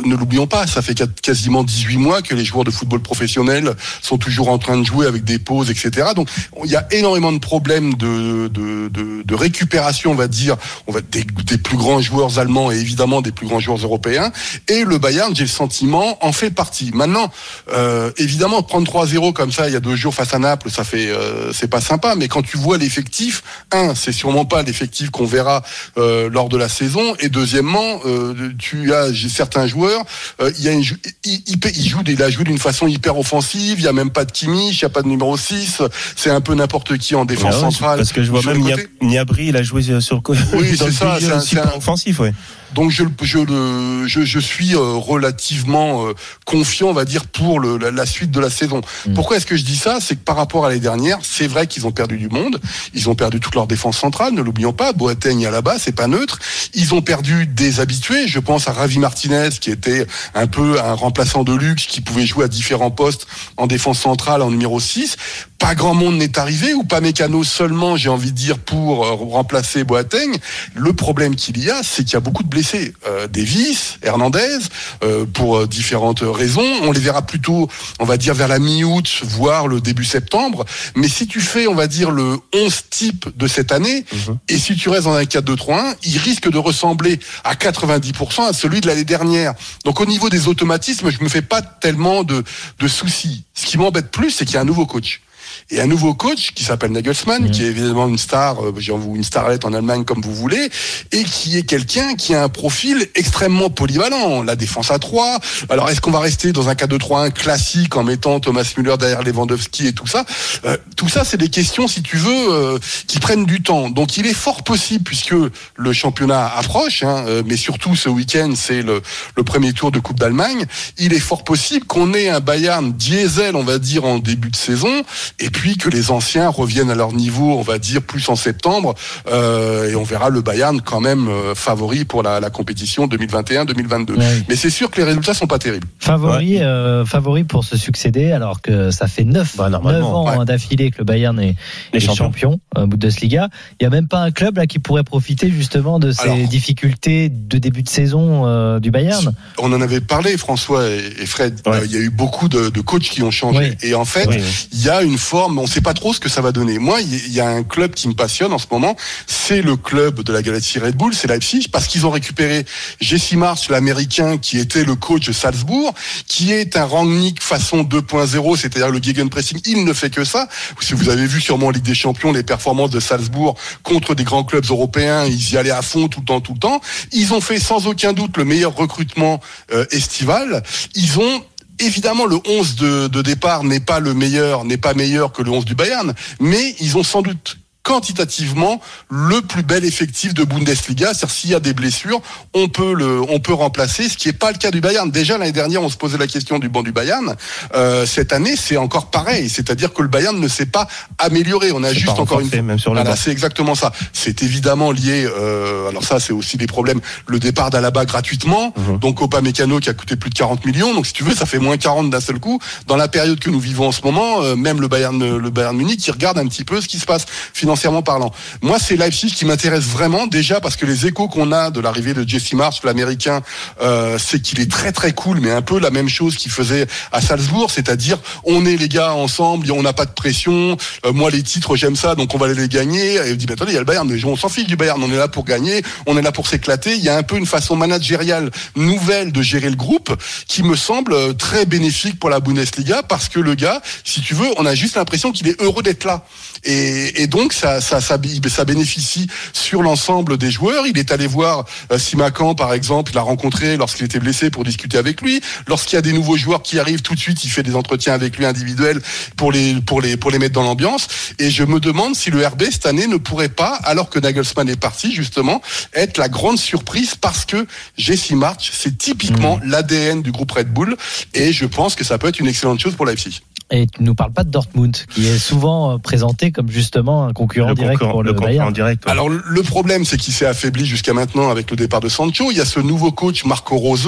ne l'oublions pas, ça fait quasiment 18 mois que les joueurs de football professionnel sont toujours en train de jouer avec des pauses, etc. Donc il y a énormément de problèmes de, de, de, de récupération, on va dire, on va des, des plus grands joueurs allemands et évidemment des plus grands joueurs européens. Et le Bayern, j'ai le sentiment, en fait partie. Maintenant, euh, évidemment, prendre 3-0 comme ça il y a deux jours face à Naples, ça fait, euh, c'est pas sympa. Mais quand tu vois l'effectif, un, c'est sûrement pas l'effectif qu'on verra euh, lors de la saison. Et deuxièmement, euh, tu as j'ai certains joueurs. Euh, il, y a une, il, il, il joue, il a joué d'une façon hyper offensive. Il y a même pas de Kimmich, il y a pas de numéro 6. C'est un peu n'importe qui en défense ouais, centrale. Parce que je vois même. Niabri, il a joué sur. Oui, c'est ça, c'est un- offensif, ouais. Donc je, je, le, je, je suis euh, relativement euh, confiant, on va dire, pour le, la, la suite de la saison. Pourquoi est-ce que je dis ça? C'est que par rapport à l'année dernière, c'est vrai qu'ils ont perdu du monde. Ils ont perdu toute leur défense centrale, ne l'oublions pas. Boateng à la base, c'est pas neutre. Ils ont perdu des habitués. Je pense à Ravi Martinez, qui était un peu un remplaçant de luxe, qui pouvait jouer à différents postes en défense centrale, en numéro 6. Pas grand monde n'est arrivé, ou pas mécano seulement, j'ai envie de dire, pour euh, remplacer Boateng. Le problème qu'il y a, c'est qu'il y a beaucoup de blessés. Euh, Davis, Hernandez, euh, pour euh, différentes raisons. On les verra plutôt, on va dire, vers la mi-août, voire le début septembre. Mais si tu fais, on va dire, le 11 type de cette année, et si tu restes dans un 4-2-3-1, il risque de ressembler à 90% à celui de l'année dernière. Donc au niveau des automatismes, je me fais pas tellement de, de soucis. Ce qui m'embête plus, c'est qu'il y a un nouveau coach. Et un nouveau coach qui s'appelle Nagelsmann, qui est évidemment une star, euh, une starlette en Allemagne comme vous voulez, et qui est quelqu'un qui a un profil extrêmement polyvalent. La défense à 3. Alors est-ce qu'on va rester dans un 4-2-3-1 classique en mettant Thomas Müller derrière Lewandowski et tout ça? Euh, Tout ça, c'est des questions, si tu veux, euh, qui prennent du temps. Donc il est fort possible, puisque le championnat approche, hein, euh, mais surtout ce week-end, c'est le, le premier tour de Coupe d'Allemagne, il est fort possible qu'on ait un Bayern diesel, on va dire, en début de saison, et puis que les anciens reviennent à leur niveau, on va dire, plus en septembre, euh, et on verra le Bayern quand même euh, favori pour la, la compétition 2021-2022. Ouais. Mais c'est sûr que les résultats sont pas terribles. Favori, euh, favori pour se succéder, alors que ça fait 9, Bah, ans ouais. hein, d'affilée que le Bayern est, Les est champions. champion euh, Bundesliga. Il n'y a même pas un club là qui pourrait profiter justement de ces Alors. difficultés de début de saison euh, du Bayern. On en avait parlé, François et, et Fred. Ouais. Euh, Il y a eu beaucoup de, de coachs qui ont changé. Et en fait, il y a une forme, on ne sait pas trop ce que ça va donner. Moi, il y- a un club qui me passionne en ce moment, c'est le club de la Galaxy Red Bull, c'est Leipzig, parce qu'ils ont récupéré Jesse Marsh, l'américain, qui était le coach de Salzbourg, qui est un Rangnick façon 2.0, c'est-à-dire le gegenpressing, il ne fait que ça. Si vous avez vu sûrement en Ligue des Champions les performances de Salzbourg contre des grands clubs européens, ils y allaient à fond tout le temps, tout le temps. Ils ont fait sans aucun doute le meilleur recrutement euh, estival. Ils ont Évidemment, le 11 de, de départ n'est pas le meilleur, n'est pas meilleur que le 11 du Bayern, mais ils ont sans doute quantitativement le plus bel effectif de Bundesliga. C'est-à-dire s'il y a des blessures, on peut le, on peut remplacer, ce qui n'est pas le cas du Bayern. Déjà l'année dernière, on se posait la question du banc du Bayern. Euh, cette année, c'est encore pareil. C'est-à-dire que le Bayern ne s'est pas amélioré. On a juste encore une même sur le voilà, banc. c'est exactement ça. C'est évidemment lié. Euh, alors ça, c'est aussi des problèmes. Le départ d'Alaba gratuitement, Mhm. donc Copa Mécano qui a coûté plus de 40 millions. Donc si tu veux, ça fait moins 40 d'un seul coup. Dans la période que nous vivons en ce moment, euh, même le Bayern, le Bayern Munich, qui regarde un petit peu ce qui se passe financièrement parlant. Moi, c'est Leipzig qui m'intéresse vraiment déjà parce que les échos qu'on a de l'arrivée de Jesse Marsh, l'Américain, euh, c'est qu'il est très très cool, mais un peu la même chose qu'il faisait à Salzbourg, c'est-à-dire on est les gars ensemble, on n'a pas de pression. Euh, moi, les titres, j'aime ça, donc on va les gagner. Et il dit, mais attendez, il y a le Bayern, mais on s'en fiche du Bayern, on est là pour gagner, on est là pour s'éclater. Il y a un peu une façon managériale nouvelle de gérer le groupe qui me semble euh, très bénéfique pour la Bundesliga parce que le gars, si tu veux, on a juste l'impression qu'il est heureux d'être là. Et, donc ça, ça, ça bénéficie sur l'ensemble des joueurs. Il est allé voir euh, Simakan par exemple, il l'a rencontré lorsqu'il était blessé pour discuter avec lui. Lorsqu'il y a des nouveaux joueurs qui arrivent tout de suite, il fait des entretiens avec lui individuels pour les pour les pour les mettre dans l'ambiance. Et je me demande si le RB cette année ne pourrait pas, alors que Nagelsmann est parti justement, être la grande surprise parce que Jesse March, c'est typiquement l'ADN du groupe Red Bull et je pense que ça peut être une excellente chose pour Leipzig. Et tu nous parles pas de Dortmund, qui est souvent euh, présenté comme justement un concurrent Le direct concurrent- pour le, le concurrent Bayern. direct. ouais. Alors le- problème, c'est qu'il s'est affaibli jusqu'à maintenant avec le départ de Sancho. Il y a ce nouveau coach Marco Rose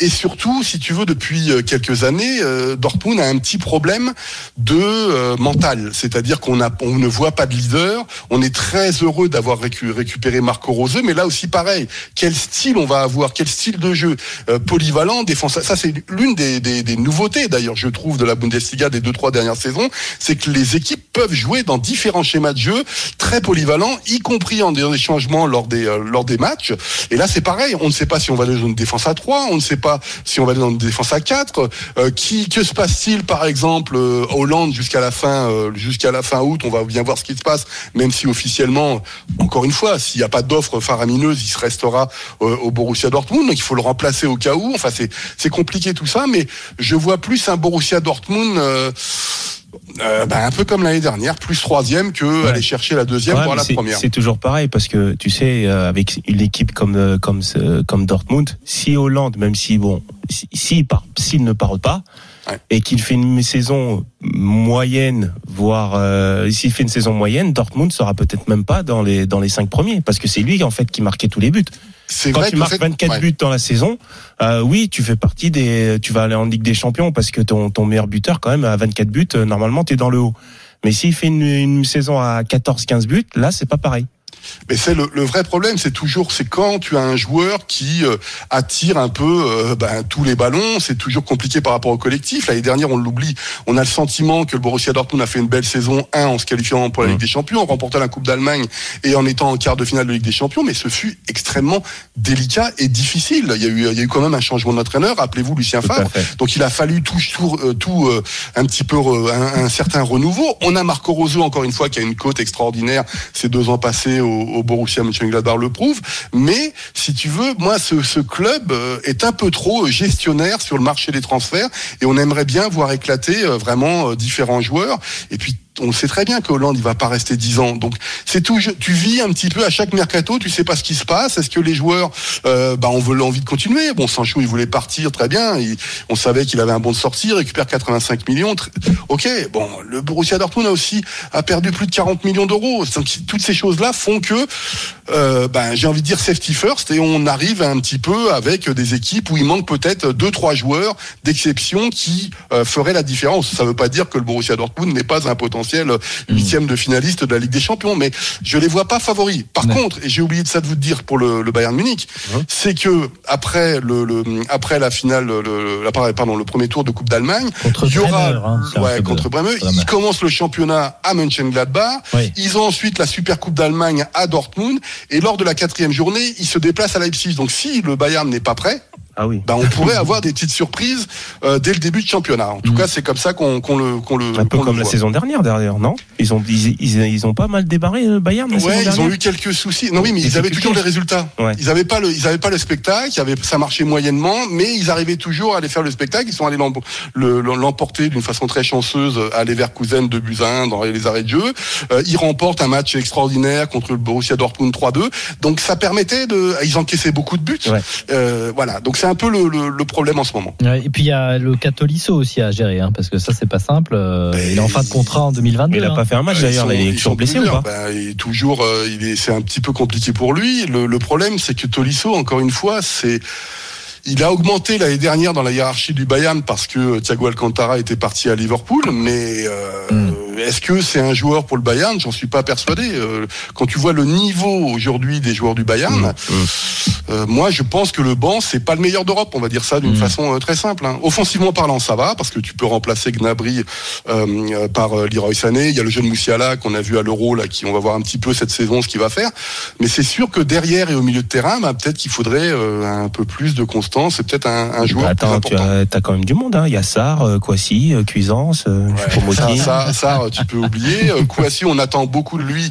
et surtout, si tu veux, depuis euh, quelques années, euh, Dortmund a un petit problème de euh, mental, c'est-à-dire qu'on on ne voit pas de leader. On est très heureux d'avoir récu- récupéré Marco Rose, mais là aussi pareil. Quel style on va avoir? Quel style de jeu? Euh, Polyvalent, défense. Ça, c'est l'une des, des- des nouveautés d'ailleurs, je trouve, de la Bundesliga Des deux trois dernières saisons, c'est que les équipes peuvent jouer dans différents schémas de jeu très polyvalents, y compris en des changements lors des euh, lors des matchs. Et là, c'est pareil. On ne sait pas si on va aller dans une défense à 3, on ne sait pas si on va aller dans une défense à 4. Euh, qui que se passe-t-il, par exemple, euh, Hollande jusqu'à la fin euh, jusqu'à la fin août? On va bien voir ce qui se passe, même si officiellement, encore une fois, s'il n'y a pas d'offre faramineuse, il se restera euh, au Borussia Dortmund. Donc il faut le remplacer au cas où. Enfin, c'est c'est compliqué tout ça, mais je vois plus un Borussia Dortmund. Euh, euh, ben, un peu comme l'année dernière, plus troisième que Ouais. aller chercher la deuxième Ouais, pour mais la première. C'est toujours pareil parce que tu sais, euh, avec une équipe comme comme comme Dortmund, si Hollande, même si bon, si- s'il part, s'il ne parle pas Ouais. et qu'il fait une saison moyenne, voire euh, s'il fait une saison moyenne, Dortmund sera peut-être même pas dans les dans les cinq premiers parce que c'est lui en fait qui marquait tous les buts. Quand vrai tu que marques cette- 24 ouais. buts dans la saison, euh, oui, tu fais partie des, tu vas aller en Ligue des Champions parce que ton, ton meilleur buteur quand même à 24 buts, euh, normalement t'es dans le haut. Mais s'il fait une, une saison à 14-15 buts, là c'est pas pareil. Mais c'est le, le vrai problème, c'est toujours c'est quand tu as un joueur qui euh, attire un peu euh, ben, tous les ballons. C'est toujours compliqué par rapport au collectif. L'année dernière, on l'oublie. On a le sentiment que le Borussia Dortmund a fait une belle saison 1 en se qualifiant pour la Ligue des Champions, en remportant la Coupe d'Allemagne et en étant en quart de finale de Ligue des Champions. Mais ce fut extrêmement délicat et difficile. Il y a eu, il y a eu quand même un changement d'entraîneur. Rappelez-vous Lucien Favre. Donc il a fallu tout, tout, euh, tout euh, un petit peu un, un certain renouveau. On a Marco Rose encore une fois qui a une cote extraordinaire. Ces deux ans passés au, au Borussia Mönchengladbach le prouve. Mais si tu veux, moi ce, club euh, est un peu trop gestionnaire sur le marché des transferts et on aimerait bien voir éclater euh, vraiment euh, différents joueurs. Et puis on sait très bien que Hollande il va pas rester 10 ans. Donc c'est tout. Tu vis un petit peu à chaque mercato. Tu sais pas ce qui se passe. Est-ce que les joueurs, euh, bah on veut l'envie de continuer? Bon, Sancho il voulait partir très bien. On savait qu'il avait un bon de sortie. Récupère 85 millions. Ok. Bon, le Borussia Dortmund a aussi perdu plus de 40 millions d'euros. Toutes ces choses là font que, euh, ben j'ai envie de dire safety first et on arrive un petit peu avec des équipes où il manque peut-être deux trois joueurs d'exception qui euh, feraient la différence. Ça veut pas dire que le Borussia Dortmund n'est pas un potentiel huitième de finaliste de la Ligue des Champions, mais je les vois pas favoris. Par contre, et j'ai oublié de ça de vous dire pour le, le Bayern Munich, c'est que après le, le- après la finale, le, la- pardon, le premier tour de Coupe d'Allemagne, il y aura Bremer, hein, ouais, contre Bremer. ils commencent le championnat à Mönchengladbach. Oui. Ils ont ensuite la Super Coupe d'Allemagne à Dortmund et lors de la quatrième journée, ils se déplacent à Leipzig. Donc si le Bayern n'est pas prêt, Ah oui. bah, on pourrait avoir des petites surprises euh, dès le début de championnat. En tout Mm. cas, c'est comme ça qu'on qu'on le qu'on le Un peu comme la voit. saison dernière derrière, non? Ils ont ils, ils, ils ont pas mal débarré le Bayern la saison Ouais, ils dernière? ont eu quelques soucis. Non oui, mais ils avaient toujours les résultats. Ouais. Ils avaient pas le, ils avaient pas le spectacle. Il y avait, ça marchait moyennement, mais ils arrivaient toujours à aller faire le spectacle. Ils sont allés l'em- le- l'emporter d'une façon très chanceuse à Leverkusen de Buzyn dans les arrêts de jeu. Euh, ils remportent un match extraordinaire contre le Borussia Dortmund 3-2. Donc ça permettait de, ils encaissaient beaucoup de buts. Ouais. Euh, voilà. Donc c'est un peu le, le- le problème en ce moment. Ouais, Et puis il y a le Catolisso aussi à gérer, hein, parce que ça c'est pas simple. euh, Ben, il est en fin de contrat en 2022. Il a hein. pas fait un match d'ailleurs, il est ils toujours sont blessé ou pas Ben, il est toujours, euh, il est, c'est un petit peu compliqué pour lui. Le, le problème, c'est que Tolisso, encore une fois, c'est il a augmenté l'année dernière dans la hiérarchie du Bayern parce que Thiago Alcantara était parti à Liverpool, mais euh, Mm. est-ce que c'est un joueur pour le Bayern? J'en suis pas persuadé. Euh, Quand tu vois le niveau aujourd'hui des joueurs du Bayern, Mmh, euh, moi je pense que le banc c'est pas le meilleur d'Europe. On va dire ça d'une Mm. façon euh, très simple. hein. Offensivement parlant, ça va parce que tu peux remplacer Gnabry euh, par Leroy Sané. Il y a le jeune Moussiala qu'on a vu à l'Euro là, qui on va voir un petit peu cette saison ce qu'il va faire. Mais c'est sûr que derrière et au milieu de terrain, bah, peut-être qu'il faudrait euh, un peu plus de constance. C'est peut-être un, un joueur Attends, plus tu as, t'as quand même du monde. Hein. Il y a Sarr, euh, Kwasi, euh, Cuisance, euh, Ça, Choupo-Moting. ça, ça, tu peux oublier. Kouassi, on attend beaucoup de lui.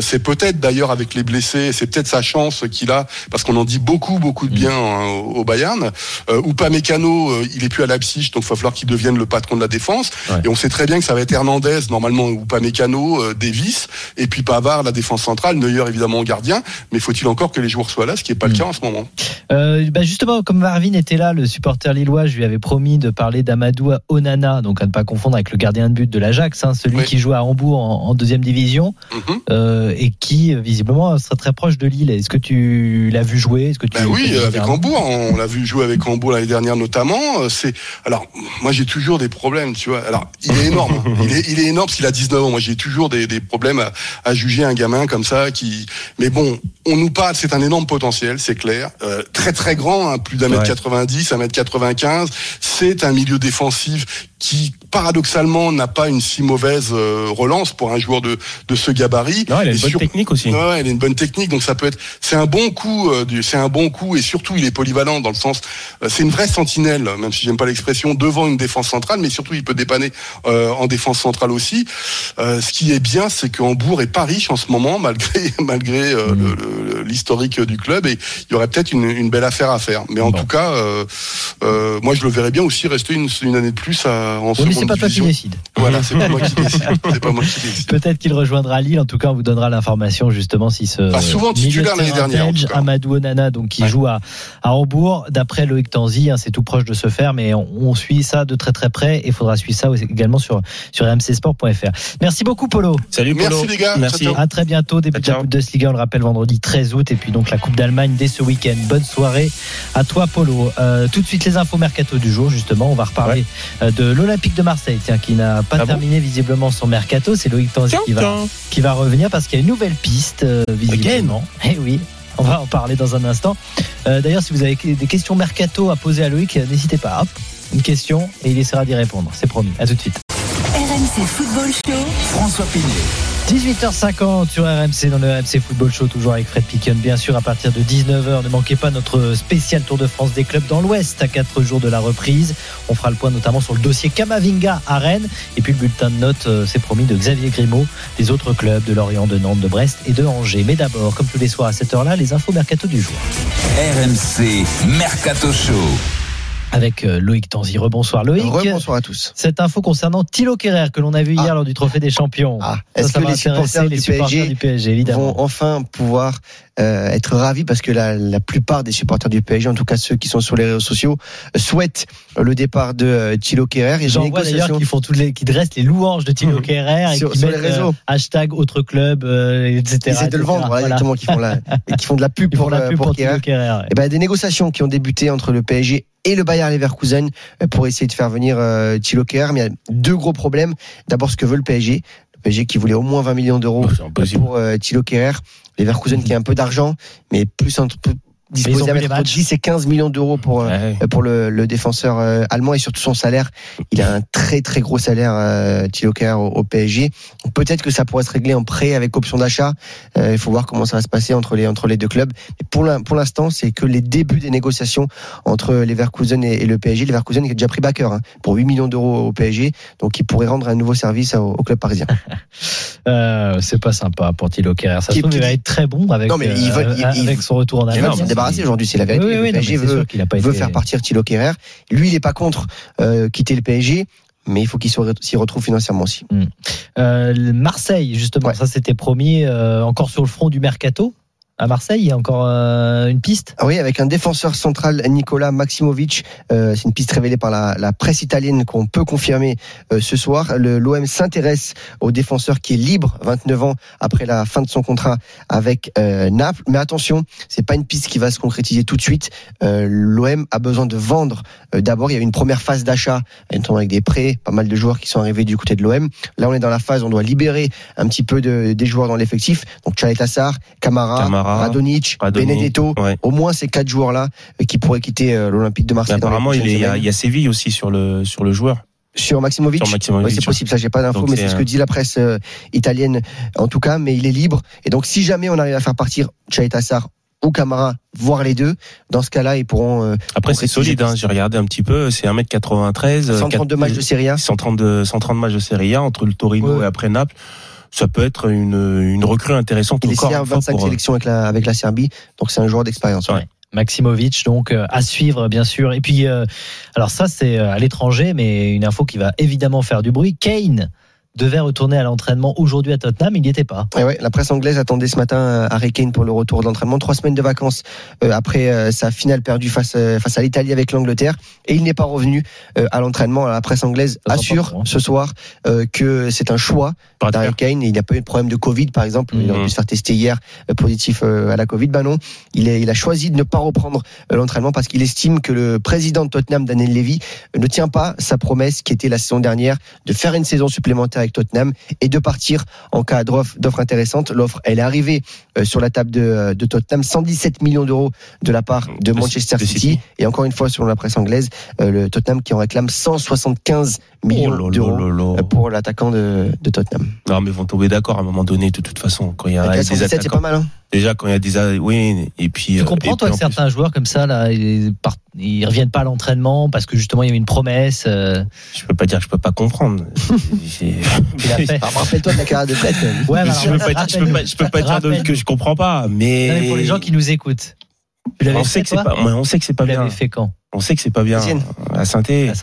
C'est peut-être d'ailleurs avec les blessés, c'est peut-être sa chance qu'il a, parce qu'on en dit beaucoup, beaucoup de bien hein, au au Bayern. Euh, Upamecano, il est plus à Leipzig, donc il va falloir qu'il devienne le patron de la défense. Ouais. Et on sait très bien que ça va être Hernandez, normalement Upamecano, Davis, et puis Pavard, la défense centrale, Neuer évidemment au gardien. Mais faut-il encore que les joueurs soient là, ce qui n'est pas le Mm. cas en ce moment. Euh, bah justement, comme Marvin était là, le supporter lillois, je lui avais promis de parler d'Amadou Onana, donc à ne pas confondre avec le gardien de but de l'Ajax, hein, celui Oui. qui joue à Hambourg en, en deuxième division Mhm. euh, et qui visiblement serait très proche de Lille. Est-ce que tu l'as vu jouer? Est-ce que tu Ben oui, avec Hambourg, on l'a vu jouer avec Hambourg l'année dernière notamment. Euh, C'est alors moi j'ai toujours des problèmes, tu vois. Alors il est énorme, hein. il est il est énorme parce qu'il a 19 ans. Moi j'ai toujours des, des problèmes à, à juger un gamin comme ça qui. Mais bon, on nous parle, c'est un énorme potentiel, c'est clair. Euh, très très grand, hein, plus d'un mètre Ouais. 90, un mètre 95. C'est un milieu défensif qui paradoxalement n'a pas une si mauvaise euh, relance pour un joueur de, de ce gabarit. Non, elle a Et une bonne sur- technique aussi. Elle a une bonne technique, donc ça peut être. C'est un bon coup, euh, c'est un bon coup, et surtout il est polyvalent dans le sens. euh, c'est une vraie sentinelle, même si j'aime pas l'expression, devant une défense centrale, mais surtout il peut dépanner euh, en défense centrale aussi. Euh, ce qui est bien, c'est que Hambourg est pas riche en ce moment, malgré malgré euh, le- l'historique du club, et il y aurait peut-être une, une belle affaire à faire. Mais en tout cas, euh, euh, moi je le verrais bien aussi rester une, une année de plus à, en Oui, seconde mais c'est pas toi qui décide. Voilà, c'est pas moi qui décide. C'est pas moi qui décide. Peut-être qu'il rejoindra Lille. En tout cas, on vous donnera l'information justement si ce Bah, souvent milieu de titulaire l'année dernière. Amadou Onana, donc qui joue à, à Hambourg. D'après Loïc Tanzi, hein, c'est tout proche de se faire, mais on, on suit ça de très très près et il faudra suivre ça également sur sur rmcsport.fr. Merci beaucoup, Polo. Salut Polo. Merci, les gars. Merci. Ciao, ciao. À très bientôt, début de la Ciao. Bundesliga, on le rappelle vendredi 13 août, et puis donc la Coupe d'Allemagne dès ce week-end. Bonne soirée à toi, Polo. Euh, tout de suite les infos mercato du jour, justement, on va reparler euh, de l'Olympique de Marseille, tiens, qui n'a pas Ah bon terminé visiblement son mercato. C'est Loïc Tanzi qui va Tiens, qui va revenir parce qu'il y a une nouvelle piste euh, visiblement. Eh oui. On va en parler dans un instant. Euh, D'ailleurs, si vous avez des questions mercato à poser à Loïc, euh, n'hésitez pas. Hop, une question et il essaiera d'y répondre. C'est promis. À tout de suite. RMC Football Show. François Pinet. 18h50 sur RMC dans le RMC Football Show, toujours avec Fred Piquion. Bien sûr, à partir de 19h, ne manquez pas notre spécial Tour de France des clubs dans l'Ouest à 4 jours de la reprise. On fera le point notamment sur le dossier Kamavinga à Rennes. Et puis le bulletin de notes, euh, c'est promis, de Xavier Grimaud, des autres clubs de Lorient, de Nantes, de Brest et de Angers. Mais d'abord, comme tous les soirs à cette heure-là, les infos mercato du jour. RMC Mercato Show. Avec euh, Loïc Tanzi. Rebonsoir Loïc. Rebonsoir à tous. Cette info concernant Thilo Kerrer que l'on a vu hier Ah. lors du Trophée des Champions. Ah, est-ce que les supporters les du PSG du PSG, évidemment. vont enfin pouvoir euh, être ravis parce que la, la plupart des supporters du PSG, en tout cas ceux qui sont sur les réseaux sociaux, euh, souhaitent le départ de euh, Thilo Kerrer. Et J'en des vois d'ailleurs négociations- qui font toutes les, qui dressent les louanges de Thilo Kerrer et Sur- qui sur mettent les réseaux. euh, hashtag autre club, euh, etc. Ils essaient de le vendre, voilà, exactement, qui font, la, et qui font de la pub Ils pour, la pub pour pour Kerrer. Thilo Kerrer. ouais. Eh ben, des négociations qui ont débuté entre le PSG et le Bayer Leverkusen pour essayer de faire venir euh, Thilo Kerrer. Mais il y a deux gros problèmes. D'abord, ce que veut le PSG. Le PSG qui voulait au moins 20 millions d'euros impossible. pour euh, Thilo Kerrer. Leverkusen qui a un peu d'argent, mais plus entre, disposé à mettre entre matchs. 10 et 15 millions d'euros pour, euh, Ouais. pour le, le défenseur euh, allemand et surtout son salaire. Il a un très très gros salaire, euh, Thilo Kerrer au, au PSG. Peut-être que ça pourrait se régler en prêt avec option d'achat. Euh, il faut voir comment ça va se passer entre les entre les deux clubs. Mais pour l'in- pour l'instant, c'est que les débuts des négociations entre Leverkusen et, et le PSG. Leverkusen qui a déjà pris backer hein, pour 8 millions d'euros au PSG, donc il pourrait rendre un nouveau service au, au club parisien. Euh, c'est pas sympa pour Thilo Kerrer. Ça se trouve, il va être très bon avec, Non, mais euh, son retour en Allemagne. Aujourd'hui, c'est la vérité. Oui, oui, le non, PSG veut, a pas veut été- faire partir Thilo Kerrer. Lui, il n'est pas contre euh, quitter le PSG, mais il faut qu'il s'y retrouve financièrement aussi. Euh, le Marseille, justement, Ouais. ça c'était promis euh, encore sur le front du mercato. À Marseille, il y a encore euh, une piste. Ah oui, avec un défenseur central, Nicolas Maximovic. Euh, c'est une piste révélée par la, la presse italienne qu'on peut confirmer euh, ce soir. L'OM s'intéresse au défenseur qui est libre, 29 ans après la fin de son contrat avec euh, Naples. Mais attention, c'est pas une piste qui va se concrétiser tout de suite. Euh, L'OM a besoin de vendre. Euh, D'abord, il y a eu une première phase d'achat, notamment avec des prêts, pas mal de joueurs qui sont arrivés du côté de l'OM. Là, on est dans la phase, on doit libérer un petit peu de, des joueurs dans l'effectif. Donc, Chalet Assar, Camara, Camara, Radonic, Radonic, Benedetto. ouais. Au moins ces quatre joueurs-là euh, qui pourraient quitter euh, l'Olympique de Marseille. apparemment, il, y a, semaines. il y a Séville aussi sur le, sur le joueur. Sur Maximovic. Maximovic, c'est possible, ça j'ai pas d'infos, mais c'est ce que dit la presse euh, italienne en tout cas, mais il est libre. Et donc si jamais on arrive à faire partir Chalet Assar ou Camara, voire les deux, dans ce cas-là, ils pourront. euh, Après, c'est solide, hein, j'ai regardé un petit peu, c'est 1m93. euh, 132 quatre- matchs de Serie A. 130, 130 matchs de Serie A entre le Torino Ouais. et après Naples. Ça peut être une, une recrue intéressante Il est encore signé à une fois 25 pour, euh, sélections avec la, avec la Serbie, donc c'est un joueur d'expérience. Ouais. ouais. Maximovic, donc euh, à suivre bien sûr. Et puis, euh, alors ça c'est à l'étranger, mais une info qui va évidemment faire du bruit. Kane devait retourner à l'entraînement aujourd'hui à Tottenham, il n'y était pas. Et ouais, la presse anglaise attendait ce matin euh, Harry Kane pour le retour de l'entraînement. Trois semaines de vacances euh, après euh, sa finale perdue face, face à l'Italie avec l'Angleterre. Et il n'est pas revenu à l'entraînement. La presse anglaise assure hein. ce soir que c'est un choix d'Harry. Kane. Il n'y a pas eu de problème de Covid, par exemple. Il aurait Mhm. pu se faire tester hier positif à la Covid. Ben non, il, est, il a choisi de ne pas reprendre l'entraînement parce qu'il estime que le président de Tottenham, Daniel Levy, ne tient pas sa promesse qui était la saison dernière de faire une saison supplémentaire avec Tottenham et de partir en cas d'offre intéressante. L'offre, elle est arrivée euh, sur la table de, euh, de Tottenham, 117 millions d'euros de la part de Manchester. City. Et encore une fois, selon la presse anglaise, euh, le Tottenham qui en réclame 175 millions Oh d'euros pour l'attaquant de, de Tottenham. Non, mais ils vont tomber d'accord à un moment donné, de toute façon. Quand il y a des 117, c'est attaquants. pas mal. Hein Déjà, quand il y a des. Oui, et puis. Tu euh, comprends, toi, que certains joueurs comme ça, là, ils, partent- ils reviennent pas à l'entraînement parce que justement, il y avait une promesse. euh, Je peux pas dire que je peux pas comprendre. C'est- qu'il a fait. Ah, Rappelle-toi de la carrière de. Ouais, mais je peux pas, dire- je peux pas, je peux pas dire de- que je comprends pas, mais. Non, mais pour les gens qui nous écoutent. Tu l'avais on fait, sait que c'est toi pas, ouais, on sait que c'est pas Tu l'avais bien. fait quand On sait que c'est pas bien. À Sainté. À.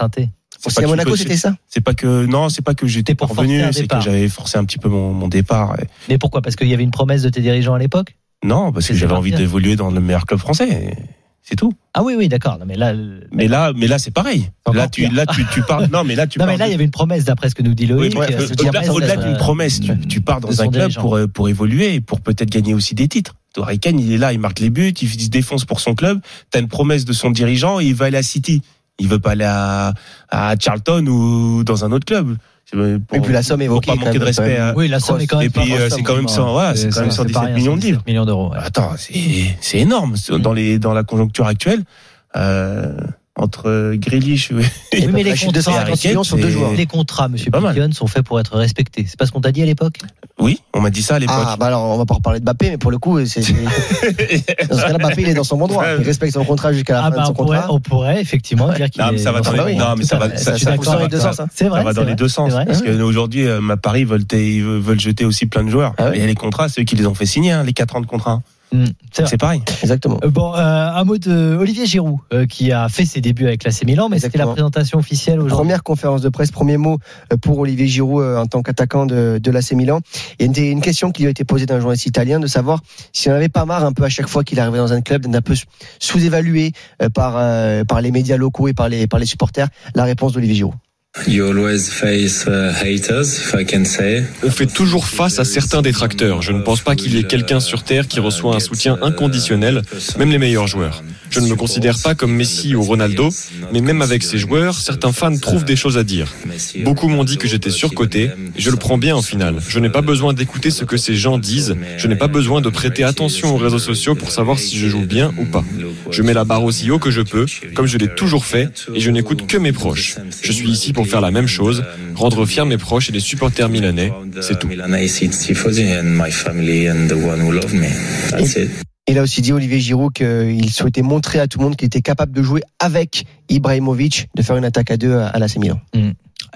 Aussi à Monaco, c'était ça C'est pas que, non, c'est pas que j'étais pas revenu, c'est que j'avais forcé un petit peu mon, mon départ. Et- Mais pourquoi? Parce qu'il y avait une promesse de tes dirigeants à l'époque? Non, parce que j'avais envie d'évoluer dans le meilleur club français. C'est tout. Ah oui, oui, d'accord. Mais là, Mais là, mais là, c'est pareil. Là, tu, là, tu, tu parles. Non, mais là, tu non, parles. mais là, il y avait une promesse d'après ce que nous dit Oui, Loïc. mais, euh, euh, au-delà, d'une promesse, tu, tu pars dans un club pour, euh, pour évoluer et pour peut-être gagner aussi des titres. Harry Kane, il est là, il marque les buts, il se défonce pour son club. T'as une promesse de son dirigeant et il va aller à City. Il veut pas aller à, à Charlton ou dans un autre club. Pour- Et puis la somme pour évoquée. pas quand manquer de respect. à- Oui, la somme est quand même Et puis, pas euh, c'est quand même hein. 100, voilà, c'est quand même pas 117 rien, millions de 117 livres. millions d'euros. ouais. Attends, c'est c'est énorme dans les dans la conjoncture actuelle. Euh, entre Grealish et Oui, mais les contrats, 150 millions sur deux joueurs. les contrats, monsieur. Piquion, sont faits pour être respectés. C'est pas ce qu'on t'a dit à l'époque? Oui, on m'a dit ça à l'époque. Ah, bah alors, on va pas reparler de Mbappé, mais pour le coup, c'est. c'est- Dans ce cas-là, Mbappé, il est dans son bon droit. Il respecte son contrat jusqu'à la Ah fin bah de on son pourrait, contrat. on pourrait effectivement dire qu'il Non, mais est ça va dans les- deux sens. C'est vrai. ça va dans les deux sens. c'est vrai. Parce qu'aujourd'hui, euh, ma Paris veulent, ils veulent jeter aussi plein de joueurs. Ah. Et les contrats, c'est eux qui les ont fait signer, hein, les 4 ans de contrat. Mm, c'est pareil. Exactement. Euh, Bon, euh, un mot de Olivier Giroud euh, qui a fait ses débuts avec l'AC Milan, mais c'était la présentation officielle aujourd'hui. Première conférence de presse, premier mot euh, pour Olivier Giroud euh, en tant qu'attaquant de, de l'AC Milan. Il y a une, question qui lui a été posée d'un journaliste italien de savoir si on n'avait pas marre un peu à chaque fois qu'il arrivait dans un club d'être un peu sous-évalué euh, par, euh, par les médias locaux et par les, par les supporters. La réponse d'Olivier Giroud. Uh. On fait toujours face à certains détracteurs. Je ne pense pas qu'il y ait quelqu'un sur Terre qui reçoit un soutien inconditionnel, même les meilleurs joueurs. Je ne me considère pas comme Messi ou Ronaldo, mais même avec ces joueurs, certains fans trouvent des choses à dire. Beaucoup m'ont dit que j'étais surcoté, et je le prends bien au final. Je n'ai pas besoin d'écouter ce que ces gens disent, je n'ai pas besoin de prêter attention aux réseaux sociaux pour savoir si je joue bien ou pas. Je mets la barre aussi haut que je peux, comme je l'ai toujours fait, et je n'écoute que mes proches. Je suis ici pour faire la même chose, rendre fiers mes proches et les supporters milanais, c'est tout. Milanese tifosi and my family and the one who love me. That's it. Il a aussi dit Olivier Giroud qu'il souhaitait montrer à tout le monde qu'il était capable de jouer avec Ibrahimovic, de faire une attaque à deux à l'AC Milan.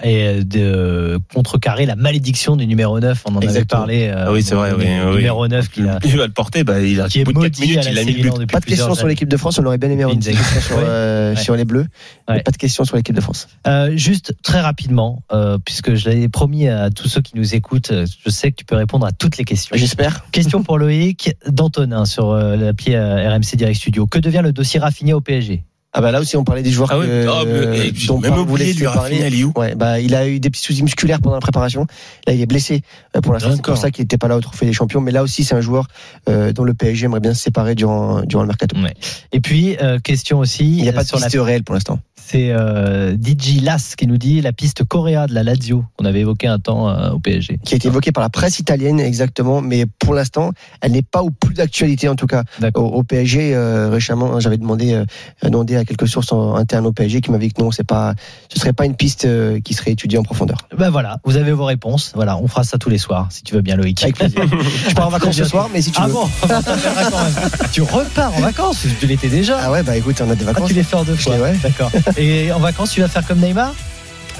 Et de contrecarrer la malédiction du numéro 9. On en avait parlé. euh, Ah oui, c'est vrai, oui, oui. Numéro 9 qui a. Il va le porter, bah, il a Qui est bout de 4 maudit minutes, à il a mis le but. Pas de questions sur l'équipe de France, on aurait bien aimé une question sur, euh, Ouais. sur les Bleus. Ouais. Pas de questions sur l'équipe de France. Euh, juste très rapidement, euh, puisque je l'avais promis à tous ceux qui nous écoutent, euh, je sais que tu peux répondre à toutes les questions. J'espère. Question pour Loïc d'Antonin sur euh, l'appli euh, RMC Direct Studio. Que devient le dossier raffiné au PSG Ah bah là aussi on parlait des joueurs Ah ouais, que, ah, mais- et puis, dont même oublié voulait lui, se parler. Où Ouais, bah il a eu des petits soucis musculaires pendant la préparation. Là il est blessé euh, pour l'instant. C'est pour ça qu'il n'était pas là au Trophée des Champions. Mais là aussi c'est un joueur euh, dont le PSG aimerait bien se séparer durant durant le mercato. Ouais. Et puis, euh, question aussi. Il n'y a pas de sur la piste réelle pour l'instant. C'est euh, DJ Las qui nous dit la piste Correa de la Lazio qu'on avait évoqué un temps euh, au PSG. Qui a été évoquée par la presse italienne exactement, mais pour l'instant elle n'est pas au plus d'actualité en tout cas au, PSG. euh, récemment j'avais demandé euh, demandé à quelques sources internes au PSG qui m'avaient dit que non c'est pas ce serait pas une piste euh, qui serait étudiée en profondeur. Ben voilà, vous avez vos réponses. Voilà, on fera ça tous les soirs si tu veux bien Loïc. Avec plaisir. Je pars en vacances ce soir, mais si tu Ah veux. bon. Tu repars en vacances Tu l'étais déjà Ah ouais, bah écoute, on a des Ah, vacances. tu les fais en deux fois. ouais. D'accord. Et en vacances, tu vas faire comme Neymar?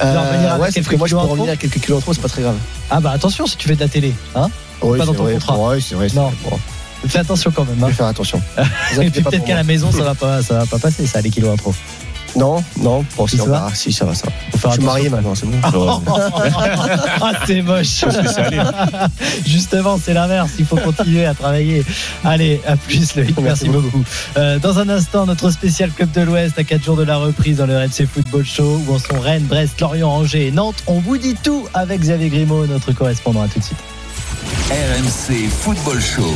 Euh, ouais, que moi je peux revenir à quelques kilos en trop, c'est pas très grave. Ah bah attention si tu fais de la télé. Hein? Oui, Pas dans c'est ton vrai. contrat. Ouais, c'est vrai. Non. Bon, Fais attention quand même. je Hein. vais faire attention. Et puis peut-être qu'à la maison, ça va pas, ça va pas passer, ça, les kilos en trop. Non, non, bon, si, Ça on va. Si, ça va, ça va. Je suis marié maintenant, c'est bon. ah, c'est moche. Justement, c'est l'inverse. Il faut continuer à travailler. Allez, à plus, Loïc. Merci, Merci beaucoup. Euh, dans un instant, notre spécial Club de l'Ouest à 4 jours de la reprise dans le RMC Football Show où en sont Rennes, Brest, Lorient, Angers et Nantes. On vous dit tout avec Xavier Grimaud, notre correspondant. À tout de suite. RMC Football Show.